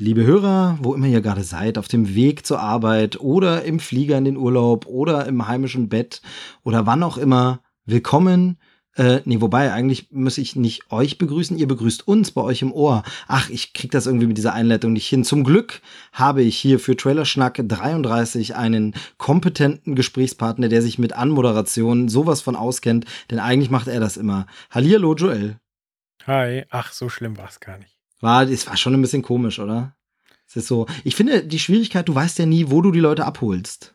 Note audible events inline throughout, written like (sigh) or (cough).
Liebe Hörer, wo immer ihr gerade seid, auf dem Weg zur Arbeit oder im Flieger in den Urlaub oder im heimischen Bett oder wann auch immer, willkommen. Äh, nee, wobei, eigentlich muss ich nicht euch begrüßen, ihr begrüßt uns bei euch im Ohr. Ach, ich krieg das irgendwie mit dieser Einleitung nicht hin. Zum Glück habe ich hier für Trailerschnack 33 einen kompetenten Gesprächspartner, der sich mit Anmoderation sowas von auskennt, denn eigentlich macht er das immer. Hallihallo, Joel. Hi. Ach, so schlimm war es gar nicht. War, es war schon ein bisschen komisch, oder? Es ist so, ich finde die Schwierigkeit, du weißt ja nie, wo du die Leute abholst.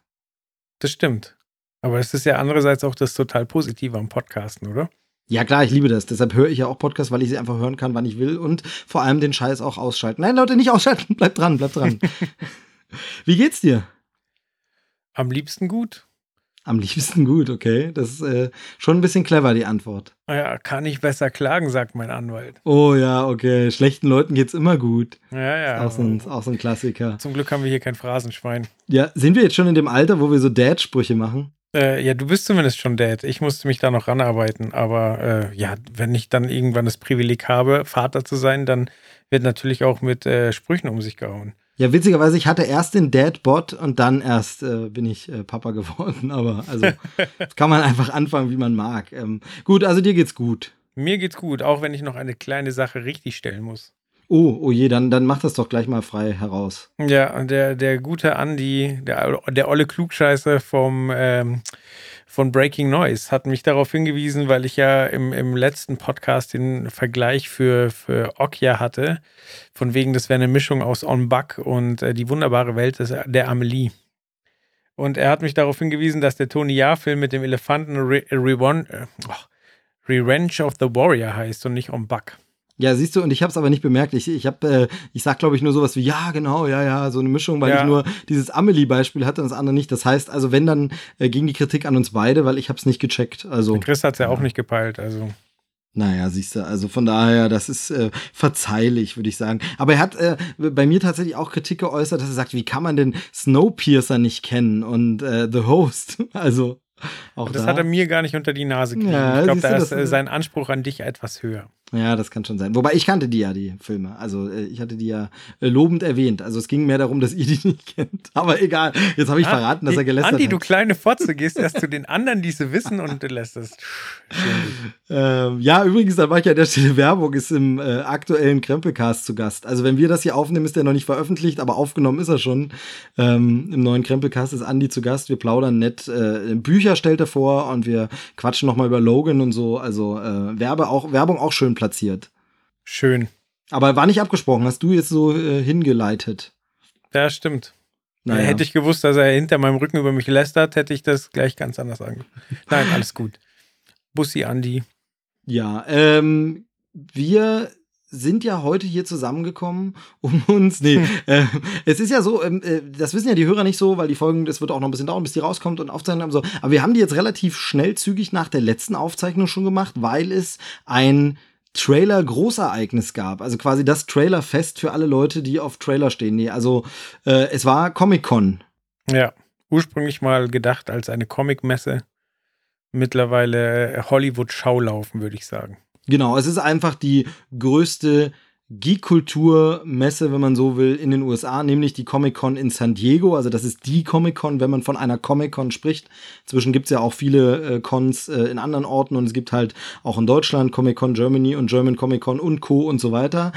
Das stimmt. Aber es ist ja andererseits auch das total Positive am Podcasten, oder? Ja, klar, ich liebe das. Deshalb höre ich ja auch Podcasts, weil ich sie einfach hören kann, wann ich will und vor allem den Scheiß auch ausschalten. Nein, Leute, nicht ausschalten. (laughs) Bleibt dran, bleibt dran. (laughs) Wie geht's dir? Am liebsten gut. Am liebsten gut, okay. Das ist äh, schon ein bisschen clever, die Antwort. Ja, kann ich besser klagen, sagt mein Anwalt. Oh ja, okay. Schlechten Leuten geht's immer gut. Ja, ja. Auch so, ein, auch so ein Klassiker. Zum Glück haben wir hier kein Phrasenschwein. Ja, sind wir jetzt schon in dem Alter, wo wir so Dad-Sprüche machen? Äh, ja, du bist zumindest schon Dad. Ich musste mich da noch ranarbeiten. Aber äh, ja, wenn ich dann irgendwann das Privileg habe, Vater zu sein, dann wird natürlich auch mit äh, Sprüchen um sich gehauen. Ja, witzigerweise, ich hatte erst den Dad-Bot und dann erst äh, bin ich äh, Papa geworden. Aber also (laughs) kann man einfach anfangen, wie man mag. Ähm, gut, also dir geht's gut. Mir geht's gut, auch wenn ich noch eine kleine Sache richtig stellen muss. Oh, oh je, dann, dann mach das doch gleich mal frei heraus. Ja, und der, der gute Andy, der, der olle Klugscheiße vom, ähm, von Breaking Noise, hat mich darauf hingewiesen, weil ich ja im, im letzten Podcast den Vergleich für, für Okja hatte, von wegen, das wäre eine Mischung aus On Buck und äh, die wunderbare Welt des, der Amelie. Und er hat mich darauf hingewiesen, dass der Tony Jaa-Film mit dem Elefanten Re äh, Revenge of the Warrior heißt und nicht On Buck. Ja, siehst du, und ich habe es aber nicht bemerkt. Ich, ich habe, äh, ich sag, glaube ich, nur sowas wie, ja, genau, ja, ja, so eine Mischung, weil Ja. ich nur dieses Amelie-Beispiel hatte und das andere nicht. Das heißt, also wenn, dann äh, ging die Kritik an uns beide, weil ich habe es nicht gecheckt. Also, Chris hat es ja auch nicht gepeilt, also. naja, siehst du, also von daher, das ist äh, verzeihlich, würde ich sagen. Aber er hat äh, bei mir tatsächlich auch Kritik geäußert, dass er sagt, wie kann man denn Snowpiercer nicht kennen und äh, The Host? (laughs) Also, auch Das da. hat er mir gar nicht unter die Nase gekriegt. Ja, ich glaube, da äh, ist- sein Anspruch an dich etwas höher. Ja, das kann schon sein. Wobei ich kannte die ja, die Filme. Also äh, ich hatte die ja äh, lobend erwähnt. Also es ging mehr darum, dass ihr die (laughs) nicht kennt. Aber egal. Jetzt habe ich verraten, dass Ah, er gelästert Andi, du hat. kleine Fotze, gehst erst zu den anderen, die sie wissen und du lässt es. Ähm, ja, übrigens, da mache ich an der Stelle Werbung, ist im äh, aktuellen Krempelcast zu Gast. Also wenn wir das hier aufnehmen, ist der noch nicht veröffentlicht, aber aufgenommen ist er schon. Ähm, Im neuen Krempelcast ist Andi zu Gast. Wir plaudern nett. Äh, Bücher stellt er vor und wir quatschen nochmal über Logan und so. Also äh, Werbe auch, Werbung auch schön platziert. Schön. Aber war nicht abgesprochen, hast du jetzt so äh, hingeleitet. Ja, stimmt. Naja. Hätte ich gewusst, dass er hinter meinem Rücken über mich lästert, hätte ich das gleich ganz anders angefangen. (laughs) Nein, alles gut. Bussi, Andi. Ja, ähm, wir sind ja heute hier zusammengekommen, (laughs) um uns, nee, (laughs) äh, es ist ja so, ähm, äh, das wissen ja die Hörer nicht so, weil die Folgen, das wird auch noch ein bisschen dauern, bis die rauskommt und aufzeichnen haben so, aber wir haben die jetzt relativ schnell zügig nach der letzten Aufzeichnung schon gemacht, weil es ein Trailer Großereignis gab, also quasi das Trailerfest für alle Leute, die auf Trailer stehen. Nee, also äh, es war Comic-Con. Ja, ursprünglich mal gedacht als eine Comicmesse. Mittlerweile Hollywood-Schaulaufen, würde ich sagen. Genau, es ist einfach die größte Geek-Kultur-Messe, wenn man so will, in den USA, nämlich die Comic-Con in San Diego. Also das ist die Comic-Con, wenn man von einer Comic-Con spricht. Zwischen gibt es ja auch viele äh, Cons äh, in anderen Orten und es gibt halt auch in Deutschland Comic-Con Germany und German Comic-Con und Co. und so weiter.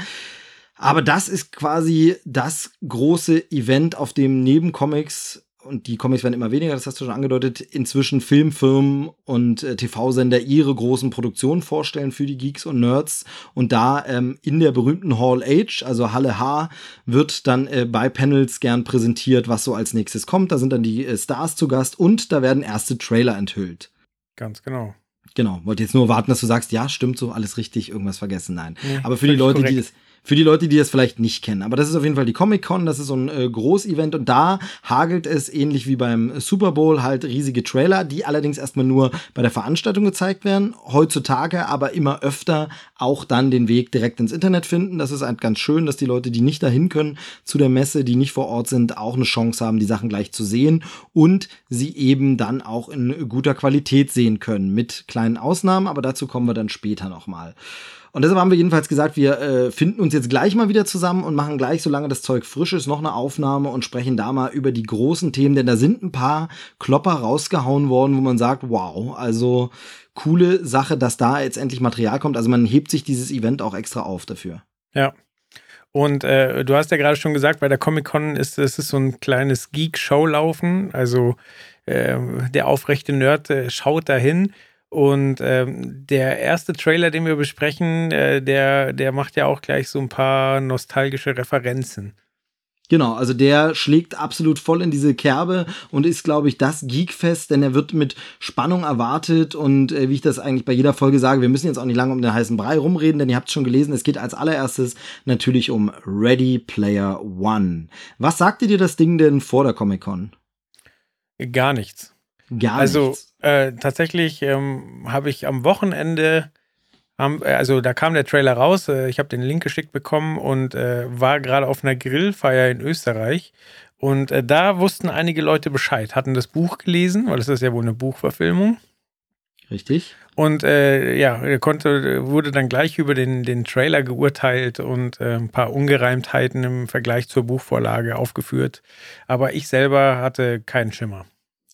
Aber das ist quasi das große Event, auf dem neben Comics und die Comics werden immer weniger, das hast du schon angedeutet, inzwischen Filmfirmen und äh, TV-Sender ihre großen Produktionen vorstellen für die Geeks und Nerds. Und da ähm, in der berühmten Hall H, also Halle H, wird dann äh, bei Panels gern präsentiert, was so als nächstes kommt. Da sind dann die äh, Stars zu Gast und da werden erste Trailer enthüllt. Ganz genau. Genau, wollte jetzt nur warten, dass du sagst, ja, stimmt so, alles richtig, irgendwas vergessen, nein. Nee, Aber für die Leute, die korrekt. das, Für die Leute, die das vielleicht nicht kennen. Aber das ist auf jeden Fall die Comic-Con, das ist so ein äh, Großevent und da hagelt es ähnlich wie beim Super Bowl halt riesige Trailer, die allerdings erstmal nur bei der Veranstaltung gezeigt werden. Heutzutage aber immer öfter auch dann den Weg direkt ins Internet finden. Das ist halt ganz schön, dass die Leute, die nicht dahin können zu der Messe, die nicht vor Ort sind, auch eine Chance haben, die Sachen gleich zu sehen und sie eben dann auch in guter Qualität sehen können. Mit kleinen Ausnahmen, aber dazu kommen wir dann später nochmal. Und deshalb haben wir jedenfalls gesagt, wir äh, finden uns jetzt gleich mal wieder zusammen und machen gleich, solange das Zeug frisch ist, noch eine Aufnahme und sprechen da mal über die großen Themen, denn da sind ein paar Klopper rausgehauen worden, wo man sagt, wow, also coole Sache, dass da jetzt endlich Material kommt. Also man hebt sich dieses Event auch extra auf dafür. Ja. Und äh, du hast ja gerade schon gesagt, bei der Comic-Con ist es so ein kleines Geek-Show-Laufen. Also äh, der aufrechte Nerd äh, schaut dahin und ähm, der erste Trailer, den wir besprechen, äh, der, der macht ja auch gleich so ein paar nostalgische Referenzen. Genau, also der schlägt absolut voll in diese Kerbe und ist, glaube ich, das Geekfest, denn er wird mit Spannung erwartet und äh, wie ich das eigentlich bei jeder Folge sage, wir müssen jetzt auch nicht lange um den heißen Brei rumreden, denn ihr habt es schon gelesen, es geht als allererstes natürlich um Ready Player One. Was sagte dir das Ding denn vor der Comic-Con? Gar nichts. Gar also, nichts. Äh, tatsächlich ähm, habe ich am Wochenende, ähm, also da kam der Trailer raus, äh, ich habe den Link geschickt bekommen und äh, war gerade auf einer Grillfeier in Österreich. Und äh, da wussten einige Leute Bescheid, hatten das Buch gelesen, weil es ist ja wohl eine Buchverfilmung. Richtig. Und äh, ja, konnte, wurde dann gleich über den, den Trailer geurteilt und äh, ein paar Ungereimtheiten im Vergleich zur Buchvorlage aufgeführt. Aber ich selber hatte keinen Schimmer.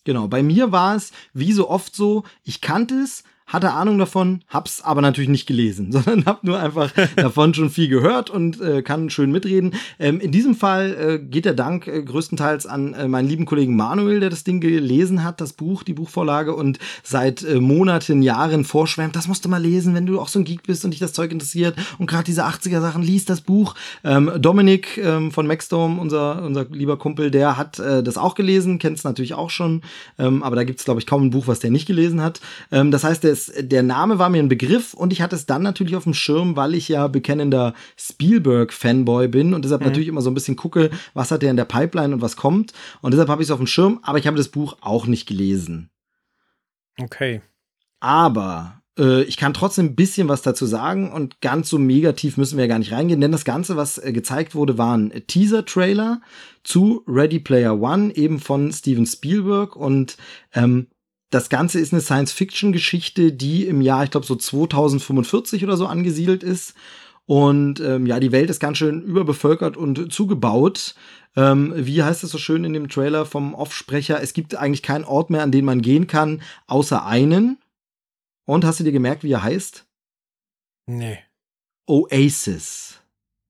Genau, bei mir war es wie so oft so, ich kannte es, hatte Ahnung davon, hab's aber natürlich nicht gelesen, (laughs) sondern hab nur einfach davon schon viel gehört und äh, kann schön mitreden. Ähm, in diesem Fall äh, geht der Dank äh, größtenteils an äh, meinen lieben Kollegen Manuel, der das Ding gelesen hat, das Buch, die Buchvorlage und seit äh, Monaten, Jahren vorschwärmt. Das musst du mal lesen, wenn du auch so ein Geek bist und dich das Zeug interessiert und gerade diese 80er Sachen liest das Buch. Ähm, Dominik ähm, von Maxdome, unser unser lieber Kumpel, der hat äh, das auch gelesen, kennt es natürlich auch schon, ähm, aber da gibt's glaube ich kaum ein Buch, was der nicht gelesen hat. Ähm, das heißt, der es, der Name war mir ein Begriff und ich hatte es dann natürlich auf dem Schirm, weil ich ja bekennender Spielberg-Fanboy bin und deshalb mhm. natürlich immer so ein bisschen gucke, was hat der in der Pipeline und was kommt. Und deshalb habe ich es auf dem Schirm, aber ich habe das Buch auch nicht gelesen. Okay. Aber äh, ich kann trotzdem ein bisschen was dazu sagen und ganz so negativ müssen wir ja gar nicht reingehen, denn das Ganze, was äh, gezeigt wurde, waren Teaser-Trailer zu Ready Player One, eben von Steven Spielberg und ähm, das Ganze ist eine Science-Fiction-Geschichte, die im Jahr, ich glaube, so 2045 oder so angesiedelt ist. Und ähm, ja, die Welt ist ganz schön überbevölkert und zugebaut. Ähm, wie heißt es so schön in dem Trailer vom Offsprecher? Es gibt eigentlich keinen Ort mehr, an den man gehen kann, außer einen. Und hast du dir gemerkt, wie er heißt? Nee. Oasis.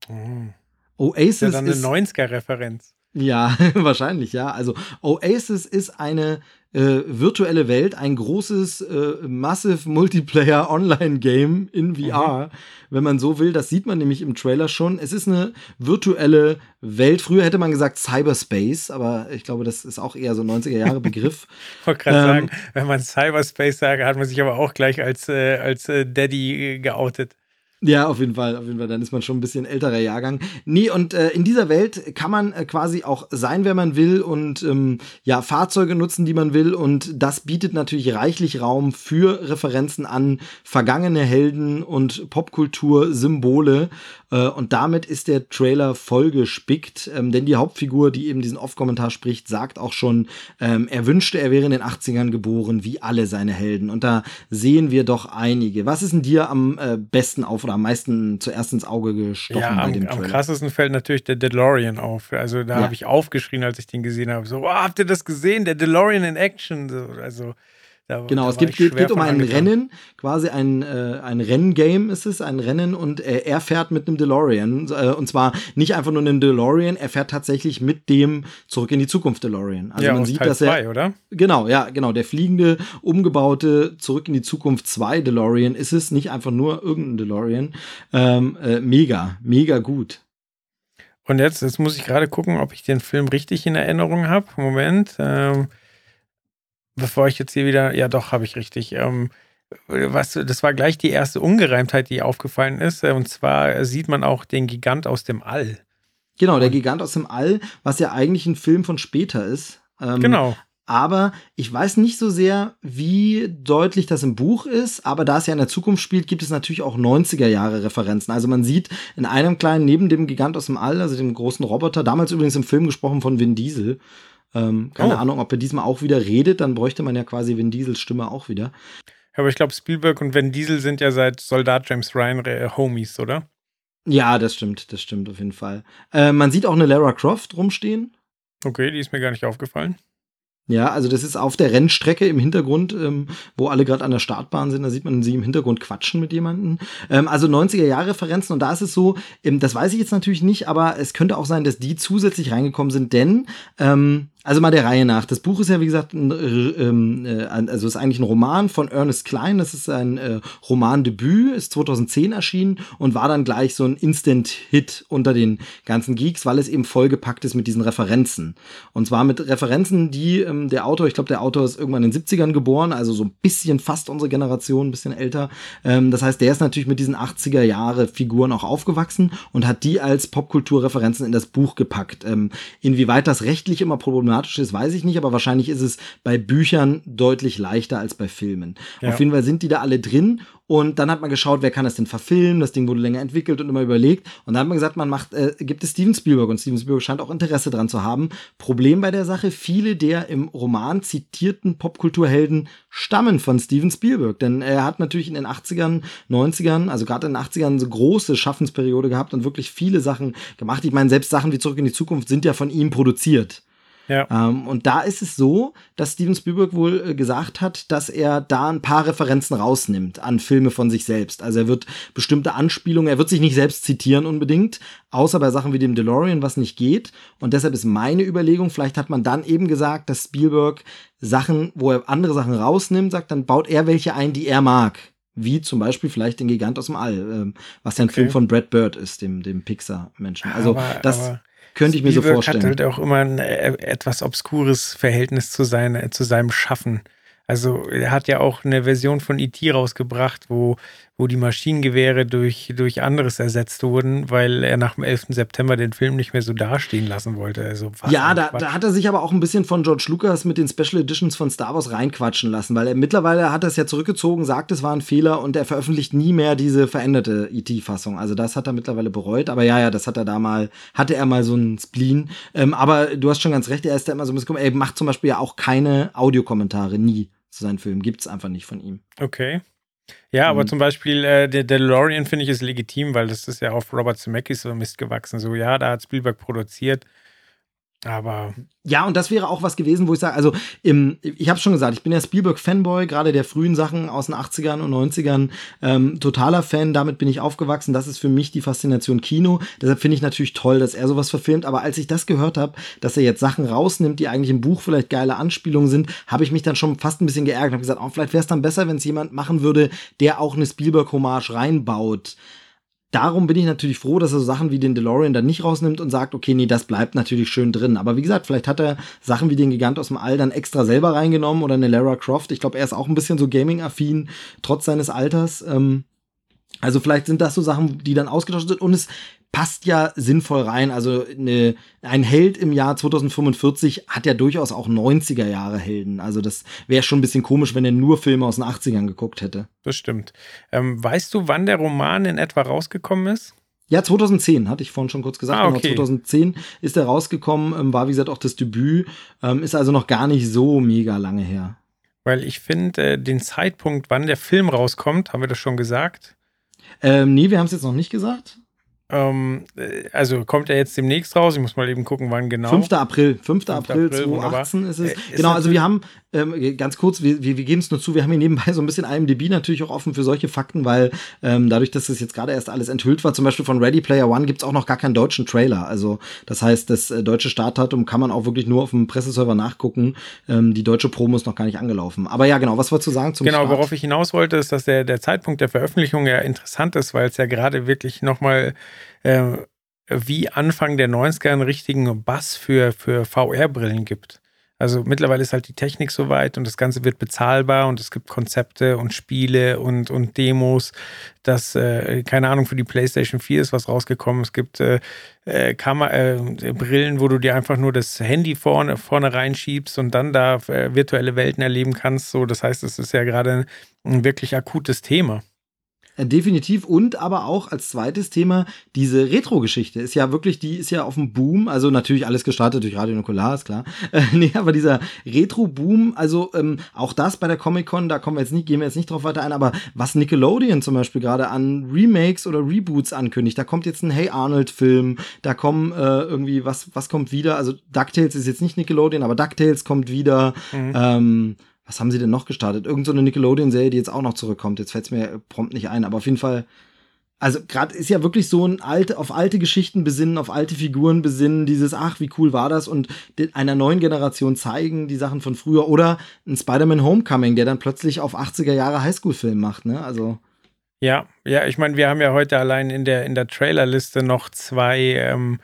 Mhm. Oasis ja, dann eine ist 90er-Referenz. Ja, (laughs) wahrscheinlich, ja. Also Oasis ist eine äh, virtuelle Welt, ein großes äh, Massive Multiplayer (laughs) Online Game in VR, mhm. wenn man so will. Das sieht man nämlich im Trailer schon. Es ist eine virtuelle Welt. Früher hätte man gesagt Cyberspace, aber ich glaube, das ist auch eher so 90er Jahre Begriff. (laughs) ich wollte gerade ähm, sagen, wenn man Cyberspace sagt, hat man sich aber auch gleich als, äh, als äh, Daddy geoutet. Ja, auf jeden Fall, auf jeden Fall. Dann ist man schon ein bisschen älterer Jahrgang. Nee, und äh, in dieser Welt kann man äh, quasi auch sein, wer man will und ähm, ja, Fahrzeuge nutzen, die man will. Und das bietet natürlich reichlich Raum für Referenzen an vergangene Helden und Popkultur-Symbole. Äh, und damit ist der Trailer vollgespickt, ähm, denn die Hauptfigur, die eben diesen Off-Kommentar spricht, sagt auch schon, ähm, er wünschte, er wäre in den 80ern geboren, wie alle seine Helden. Und da sehen wir doch einige. Was ist denn dir am äh, besten auf oder am meisten zuerst ins Auge gestochen ja, bei am, dem Trailer? Am krassesten fällt natürlich der DeLorean auf. Also da ja. habe ich aufgeschrien, als ich den gesehen habe. So, oh, habt ihr das gesehen? Der DeLorean in Action. So, also da, genau, da es gibt, geht, geht um ein angekommen. Rennen, quasi ein, äh, ein Renngame ist es, ein Rennen und äh, er fährt mit einem DeLorean äh, und zwar nicht einfach nur einem DeLorean, er fährt tatsächlich mit dem Zurück in die Zukunft DeLorean. Also ja, man sieht, Teil dass er zwei, oder? Genau, ja, genau, der fliegende, umgebaute Zurück in die Zukunft 2 DeLorean ist es, nicht einfach nur irgendein DeLorean. Ähm, äh, mega, mega gut. Und jetzt, jetzt muss ich gerade gucken, ob ich den Film richtig in Erinnerung habe. Moment. Ähm bevor ich jetzt hier wieder, ja doch, habe ich richtig. Ähm, was, das war gleich die erste Ungereimtheit, die aufgefallen ist. Und zwar sieht man auch den Gigant aus dem All. Genau, der Gigant aus dem All, was ja eigentlich ein Film von später ist. Ähm, genau. Aber ich weiß nicht so sehr, wie deutlich das im Buch ist. Aber da es ja in der Zukunft spielt, gibt es natürlich auch 90er Jahre Referenzen. Also man sieht in einem kleinen, neben dem Gigant aus dem All, also dem großen Roboter, damals übrigens im Film gesprochen von Vin Diesel. Ähm, keine oh. Ahnung, ob er diesmal auch wieder redet, dann bräuchte man ja quasi Vin Diesels Stimme auch wieder. Aber ich glaube, Spielberg und Vin Diesel sind ja seit Soldat James Ryan äh, Homies, oder? Ja, das stimmt, das stimmt auf jeden Fall. Äh, man sieht auch eine Lara Croft rumstehen. Okay, die ist mir gar nicht aufgefallen. Ja, also das ist auf der Rennstrecke im Hintergrund, ähm, wo alle gerade an der Startbahn sind, da sieht man sie im Hintergrund quatschen mit jemandem. Ähm, also 90er-Jahre-Referenzen und da ist es so, ähm, das weiß ich jetzt natürlich nicht, aber es könnte auch sein, dass die zusätzlich reingekommen sind, denn ähm, also mal der Reihe nach. Das Buch ist ja, wie gesagt, ein, ähm, äh, also ist eigentlich ein Roman von Ernest Klein. Das ist ein äh, Romandebüt, ist 2010 erschienen und war dann gleich so ein Instant-Hit unter den ganzen Geeks, weil es eben vollgepackt ist mit diesen Referenzen. Und zwar mit Referenzen, die ähm, der Autor, ich glaube, der Autor ist irgendwann in den 70ern geboren, also so ein bisschen fast unsere Generation, ein bisschen älter. Ähm, das heißt, der ist natürlich mit diesen 80er Jahre Figuren auch aufgewachsen und hat die als Popkulturreferenzen in das Buch gepackt. Ähm, inwieweit das rechtlich immer problematisch problematisch ist, weiß ich nicht, aber wahrscheinlich ist es bei Büchern deutlich leichter als bei Filmen. Ja. Auf jeden Fall sind die da alle drin und dann hat man geschaut, wer kann das denn verfilmen? Das Ding wurde länger entwickelt und immer überlegt. Und dann hat man gesagt, man macht, äh, gibt es Steven Spielberg und Steven Spielberg scheint auch Interesse dran zu haben. Problem bei der Sache, viele der im Roman zitierten Popkulturhelden stammen von Steven Spielberg. Denn er hat natürlich in den 80ern, 90ern, also gerade in den 80ern eine große Schaffensperiode gehabt und wirklich viele Sachen gemacht. Ich meine, selbst Sachen wie Zurück in die Zukunft sind ja von ihm produziert. Ja. Ähm, und da ist es so, dass Steven Spielberg wohl äh, gesagt hat, dass er da ein paar Referenzen rausnimmt an Filme von sich selbst. Also er wird bestimmte Anspielungen, er wird sich nicht selbst zitieren unbedingt, außer bei Sachen wie dem DeLorean, was nicht geht. Und deshalb ist meine Überlegung, vielleicht hat man dann eben gesagt, dass Spielberg Sachen, wo er andere Sachen rausnimmt, sagt, dann baut er welche ein, die er mag wie zum Beispiel vielleicht den Gigant aus dem All, ähm, was ja ein okay. Film von Brad Bird ist, dem, dem Pixar-Menschen. Also aber, das, aber könnte ich mir so vorstellen. hat halt auch immer ein äh, etwas obskures Verhältnis zu, seine, zu seinem Schaffen. Also er hat ja auch eine Version von E.T. rausgebracht, wo wo die Maschinengewehre durch, durch anderes ersetzt wurden, weil er nach dem 11. September den Film nicht mehr so dastehen lassen wollte. Also, ja, da, da, hat er sich aber auch ein bisschen von George Lucas mit den Special Editions von Star Wars reinquatschen lassen, weil er mittlerweile hat er es ja zurückgezogen, sagt, es war ein Fehler und er veröffentlicht nie mehr diese veränderte ET-Fassung. Also das hat er mittlerweile bereut. Aber ja, ja, das hat er da mal, hatte er mal so einen Spleen. Ähm, aber du hast schon ganz recht, er ist da immer so ein bisschen, er macht zum Beispiel ja auch keine Audiokommentare, nie zu seinen Filmen. Gibt es einfach nicht von ihm. Okay. Ja, aber mhm. zum Beispiel äh, der DeLorean finde ich ist legitim, weil das ist ja auf Robert Zemeckis so Mist gewachsen. So, ja, da hat Spielberg produziert. Aber. Ja, und das wäre auch was gewesen, wo ich sage, also im, ich habe schon gesagt, ich bin ja Spielberg-Fanboy, gerade der frühen Sachen aus den 80ern und 90ern, ähm, totaler Fan, damit bin ich aufgewachsen. Das ist für mich die Faszination Kino. Deshalb finde ich natürlich toll, dass er sowas verfilmt. Aber als ich das gehört habe, dass er jetzt Sachen rausnimmt, die eigentlich im Buch vielleicht geile Anspielungen sind, habe ich mich dann schon fast ein bisschen geärgert und habe gesagt, oh, vielleicht wäre es dann besser, wenn es jemand machen würde, der auch eine Spielberg-Hommage reinbaut darum bin ich natürlich froh, dass er so Sachen wie den DeLorean dann nicht rausnimmt und sagt, okay, nee, das bleibt natürlich schön drin. Aber wie gesagt, vielleicht hat er Sachen wie den Gigant aus dem All dann extra selber reingenommen oder eine Lara Croft. Ich glaube, er ist auch ein bisschen so Gaming-affin, trotz seines Alters. Ähm, also vielleicht sind das so Sachen, die dann ausgetauscht sind und es passt ja sinnvoll rein. Also eine, ein Held im Jahr 2045 hat ja durchaus auch 90er Jahre Helden. Also das wäre schon ein bisschen komisch, wenn er nur Filme aus den 80ern geguckt hätte. Das stimmt. Ähm, weißt du, wann der Roman in etwa rausgekommen ist? Ja, 2010, hatte ich vorhin schon kurz gesagt. Ah, genau, okay. 2010 ist er rausgekommen, ähm, war wie gesagt auch das Debüt, ähm, ist also noch gar nicht so mega lange her. Weil ich finde, äh, den Zeitpunkt, wann der Film rauskommt, haben wir das schon gesagt? Ähm, nee, wir haben es jetzt noch nicht gesagt. Ähm, äh, also kommt er jetzt demnächst raus? Ich muss mal eben gucken, wann genau. 5. April, 5. 5. April, 2018 ist es. Äh, ist genau, also wir haben, ähm, ganz kurz, wir, wir, wir geben es nur zu, wir haben hier nebenbei so ein bisschen IMDb natürlich auch offen für solche Fakten, weil ähm, dadurch, dass es jetzt gerade erst alles enthüllt war, zum Beispiel von Ready Player One gibt es auch noch gar keinen deutschen Trailer. Also das heißt, das äh, deutsche Startdatum kann man auch wirklich nur auf dem Presseserver nachgucken. Ähm, die deutsche Promo ist noch gar nicht angelaufen. Aber ja, genau, was wolltest du sagen zum Genau, Start? worauf ich hinaus wollte, ist, dass der, der Zeitpunkt der Veröffentlichung ja interessant ist, weil es ja gerade wirklich nochmal äh, wie Anfang der 90er einen richtigen Bass für, für VR-Brillen gibt. Also mittlerweile ist halt die Technik so weit und das Ganze wird bezahlbar und es gibt Konzepte und Spiele und, und Demos, dass, äh, keine Ahnung, für die PlayStation 4 ist was rausgekommen. Es gibt äh, äh, äh, Brillen, wo du dir einfach nur das Handy vorne, vorne reinschiebst und dann da äh, virtuelle Welten erleben kannst. So, das heißt, es ist ja gerade ein wirklich akutes Thema. Äh, definitiv und aber auch als zweites Thema diese Retro-Geschichte ist ja wirklich, die ist ja auf dem Boom, also natürlich alles gestartet durch Radio Nukular, ist klar. Äh, (laughs) nee, aber dieser Retro-Boom, also ähm, auch das bei der Comic-Con, da kommen wir jetzt nicht, gehen wir jetzt nicht drauf weiter ein, aber was Nickelodeon zum Beispiel gerade an Remakes oder Reboots ankündigt, da kommt jetzt ein Hey Arnold-Film, da kommen äh, irgendwie, was, was kommt wieder, also DuckTales ist jetzt nicht Nickelodeon, aber DuckTales kommt wieder, mhm. ähm, was haben sie denn noch gestartet? Irgend so eine Nickelodeon-Serie, die jetzt auch noch zurückkommt. Jetzt fällt es mir prompt nicht ein, aber auf jeden Fall. Also gerade ist ja wirklich so ein alte, auf alte Geschichten besinnen, auf alte Figuren besinnen, dieses, ach, wie cool war das und einer neuen Generation zeigen, die Sachen von früher oder ein Spider-Man Homecoming, der dann plötzlich auf 80er Jahre Highschool-Film macht, ne? Also. Ja, ja, ich meine, wir haben ja heute allein in der, in der Trailerliste noch zwei ähm,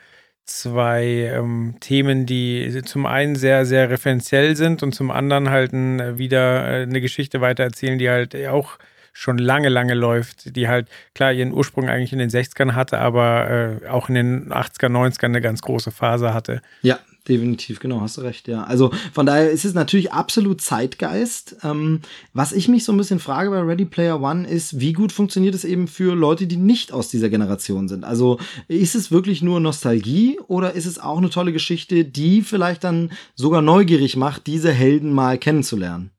zwei ähm, Themen, die zum einen sehr, sehr referenziell sind und zum anderen halt ein, äh, wieder äh, eine Geschichte weitererzählen, die halt auch schon lange, lange läuft, die halt klar ihren Ursprung eigentlich in den 60ern hatte, aber äh, auch in den 80er, 90ern eine ganz große Phase hatte. Ja, definitiv, genau, hast du recht, ja. Also von daher ist es natürlich absolut Zeitgeist. Ähm, was ich mich so ein bisschen frage bei Ready Player One ist, wie gut funktioniert es eben für Leute, die nicht aus dieser Generation sind? Also ist es wirklich nur Nostalgie oder ist es auch eine tolle Geschichte, die vielleicht dann sogar neugierig macht, diese Helden mal kennenzulernen?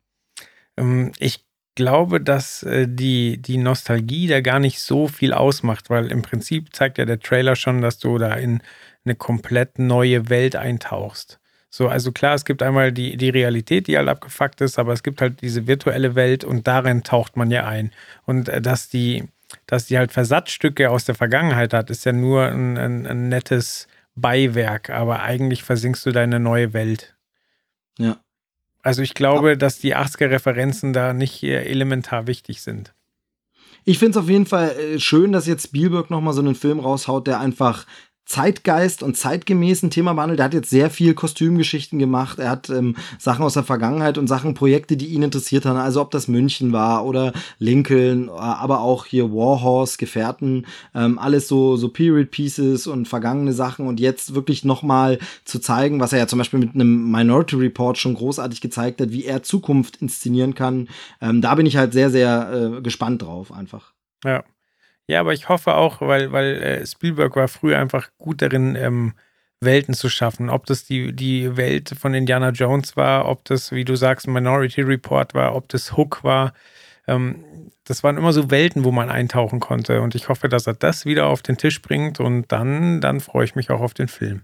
Ähm, ich glaube, dass äh, die, die Nostalgie da gar nicht so viel ausmacht, weil im Prinzip zeigt ja der Trailer schon, dass du da in eine komplett neue Welt eintauchst. So, also klar, es gibt einmal die, die Realität, die halt abgefuckt ist, aber es gibt halt diese virtuelle Welt und darin taucht man ja ein. Und äh, dass die, dass die halt Versatzstücke aus der Vergangenheit hat, ist ja nur ein, ein, ein nettes Beiwerk, aber eigentlich versinkst du deine neue Welt. Ja. Also ich glaube, dass die 80er-Referenzen da nicht elementar wichtig sind. Ich finde es auf jeden Fall äh, schön, dass jetzt Spielberg nochmal so einen Film raushaut, der einfach Zeitgeist und zeitgemäßen Thema behandelt. Er hat jetzt sehr viel Kostümgeschichten gemacht. Er hat ähm, Sachen aus der Vergangenheit und Sachen, Projekte, die ihn interessiert haben. Also ob das München war oder Lincoln, äh, aber auch hier Warhorse, Gefährten, ähm, alles so, so Period Pieces und vergangene Sachen. Und jetzt wirklich nochmal zu zeigen, was er ja zum Beispiel mit einem Minority Report schon großartig gezeigt hat, wie er Zukunft inszenieren kann. Ähm, da bin ich halt sehr, sehr äh, gespannt drauf einfach. Ja. Ja, aber ich hoffe auch, weil, weil äh, Spielberg war früher einfach gut darin, ähm, Welten zu schaffen. Ob das die, die Welt von Indiana Jones war, ob das, wie du sagst, Minority Report war, ob das Hook war. Ähm, das waren immer so Welten, wo man eintauchen konnte. Und ich hoffe, dass er das wieder auf den Tisch bringt und dann, dann freue ich mich auch auf den Film.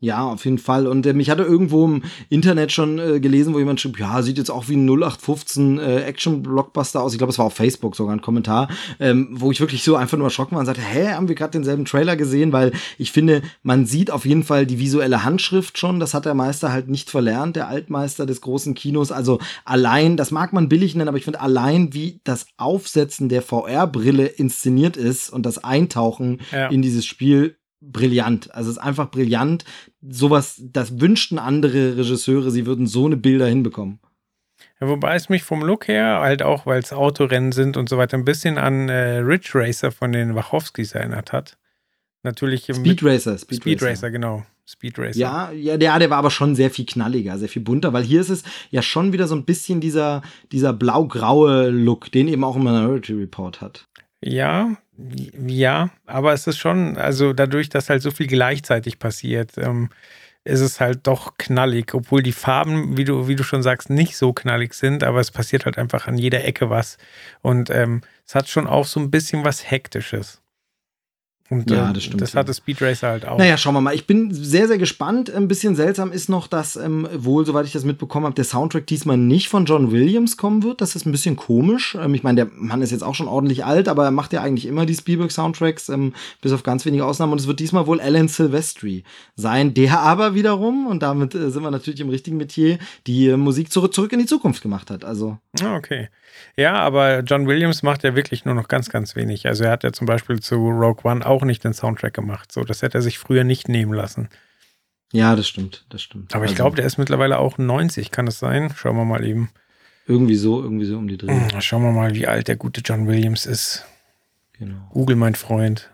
Ja, auf jeden Fall. Und ähm, ich hatte irgendwo im Internet schon äh, gelesen, wo jemand schrieb, ja, sieht jetzt auch wie ein 0815 äh, Action-Blockbuster aus. Ich glaube, es war auf Facebook sogar ein Kommentar, ähm, wo ich wirklich so einfach nur erschrocken war und sagte, hä, haben wir gerade denselben Trailer gesehen? Weil ich finde, man sieht auf jeden Fall die visuelle Handschrift schon. Das hat der Meister halt nicht verlernt, der Altmeister des großen Kinos. Also allein, das mag man billig nennen, aber ich finde allein, wie das Aufsetzen der VR-Brille inszeniert ist und das Eintauchen ja. in dieses Spiel brillant. Also es ist einfach brillant. Sowas, das wünschten andere Regisseure, sie würden so eine Bilder hinbekommen. Ja, wobei es mich vom Look her, halt auch, weil es Autorennen sind und so weiter, ein bisschen an äh, Ridge Racer von den Wachowskis erinnert hat. Natürlich. Speed Racer. Speed, Speed Racer. Racer, genau. Speed Racer. Ja, ja, der, der war aber schon sehr viel knalliger, sehr viel bunter, weil hier ist es ja schon wieder so ein bisschen dieser, dieser blau-graue Look, den eben auch Minority Report hat. Ja, ja, aber es ist schon, also dadurch, dass halt so viel gleichzeitig passiert, ähm, ist es halt doch knallig, obwohl die Farben, wie du, wie du schon sagst, nicht so knallig sind, aber es passiert halt einfach an jeder Ecke was. Und ähm, es hat schon auch so ein bisschen was Hektisches. Und ja, äh, das stimmt. Das ja. hatte Speed Racer halt auch. Naja, schauen wir mal. Ich bin sehr, sehr gespannt. Ein bisschen seltsam ist noch, dass ähm, wohl, soweit ich das mitbekommen habe, der Soundtrack diesmal nicht von John Williams kommen wird. Das ist ein bisschen komisch. Ähm, ich meine, der Mann ist jetzt auch schon ordentlich alt, aber er macht ja eigentlich immer die Spielberg-Soundtracks, ähm, bis auf ganz wenige Ausnahmen. Und es wird diesmal wohl Alan Silvestri sein, der aber wiederum, und damit äh, sind wir natürlich im richtigen Metier, die äh, Musik zurück, zurück in die Zukunft gemacht hat. Also. Ah, okay. Ja, aber John Williams macht ja wirklich nur noch ganz, ganz wenig. Also er hat ja zum Beispiel zu Rogue One auch nicht den Soundtrack gemacht. So, das hätte er sich früher nicht nehmen lassen. Ja, das stimmt, das stimmt. Aber ich Also, glaube, der ist mittlerweile auch 90, kann es sein? Schauen wir mal eben. Irgendwie so, irgendwie so um die Dreh. Hm, Schauen wir mal, wie alt der gute John Williams ist. Genau. Google, mein Freund.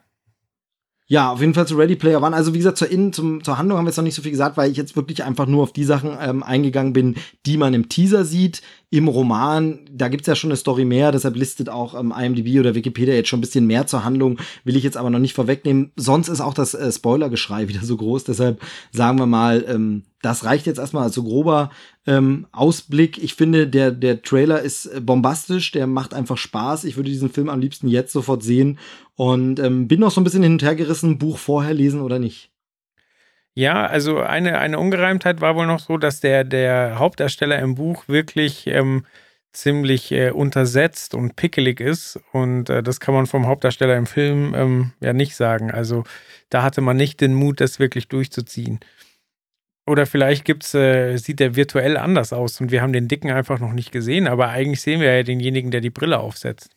Ja, auf jeden Fall zu Ready Player One. Also wie gesagt, zur, Innen, zum, zur Handlung haben wir jetzt noch nicht so viel gesagt, weil ich jetzt wirklich einfach nur auf die Sachen ähm, eingegangen bin, die man im Teaser sieht. Im Roman, da gibt's ja schon eine Story mehr, deshalb listet auch ähm, IMDb oder Wikipedia jetzt schon ein bisschen mehr zur Handlung, will ich jetzt aber noch nicht vorwegnehmen. Sonst ist auch das äh, Spoilergeschrei (laughs) wieder so groß, deshalb sagen wir mal, ähm, das reicht jetzt erstmal als so grober ähm, Ausblick. Ich finde, der, der Trailer ist äh, bombastisch, der macht einfach Spaß. Ich würde diesen Film am liebsten jetzt sofort sehen und ähm, bin noch so ein bisschen hin und her gerissen, Buch vorher lesen oder nicht. Ja, also eine, eine Ungereimtheit war wohl noch so, dass der, der Hauptdarsteller im Buch wirklich ähm, ziemlich äh, untersetzt und pickelig ist. Und äh, das kann man vom Hauptdarsteller im Film ähm, ja nicht sagen. Also da hatte man nicht den Mut, das wirklich durchzuziehen. Oder vielleicht gibt's, äh, sieht der virtuell anders aus und wir haben den Dicken einfach noch nicht gesehen, aber eigentlich sehen wir ja denjenigen, der die Brille aufsetzt.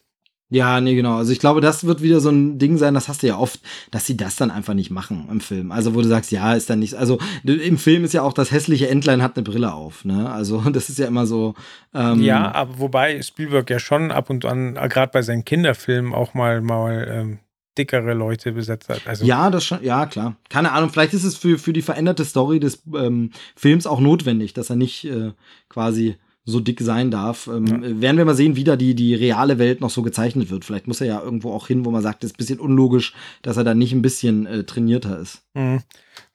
Ja, nee, genau. Also ich glaube, das wird wieder so ein Ding sein, das hast du ja oft, dass sie das dann einfach nicht machen im Film. Also wo du sagst, ja, ist dann nicht, also im Film ist ja auch das hässliche Entlein hat eine Brille auf, ne? Also (laughs) das ist ja immer so. Ähm, Ja, aber wobei Spielberg ja schon ab und an, gerade bei seinen Kinderfilmen, auch mal, mal ähm, dickere Leute besetzt hat. Also, Ja, das schon, ja, klar. Keine Ahnung, vielleicht ist es für, für die veränderte Story des ähm, Films auch notwendig, dass er nicht äh, quasi so dick sein darf. Ähm, Werden wir mal sehen, wie da die, die reale Welt noch so gezeichnet wird. Vielleicht muss er ja irgendwo auch hin, wo man sagt, das ist ein bisschen unlogisch, dass er da nicht ein bisschen äh, trainierter ist. mh.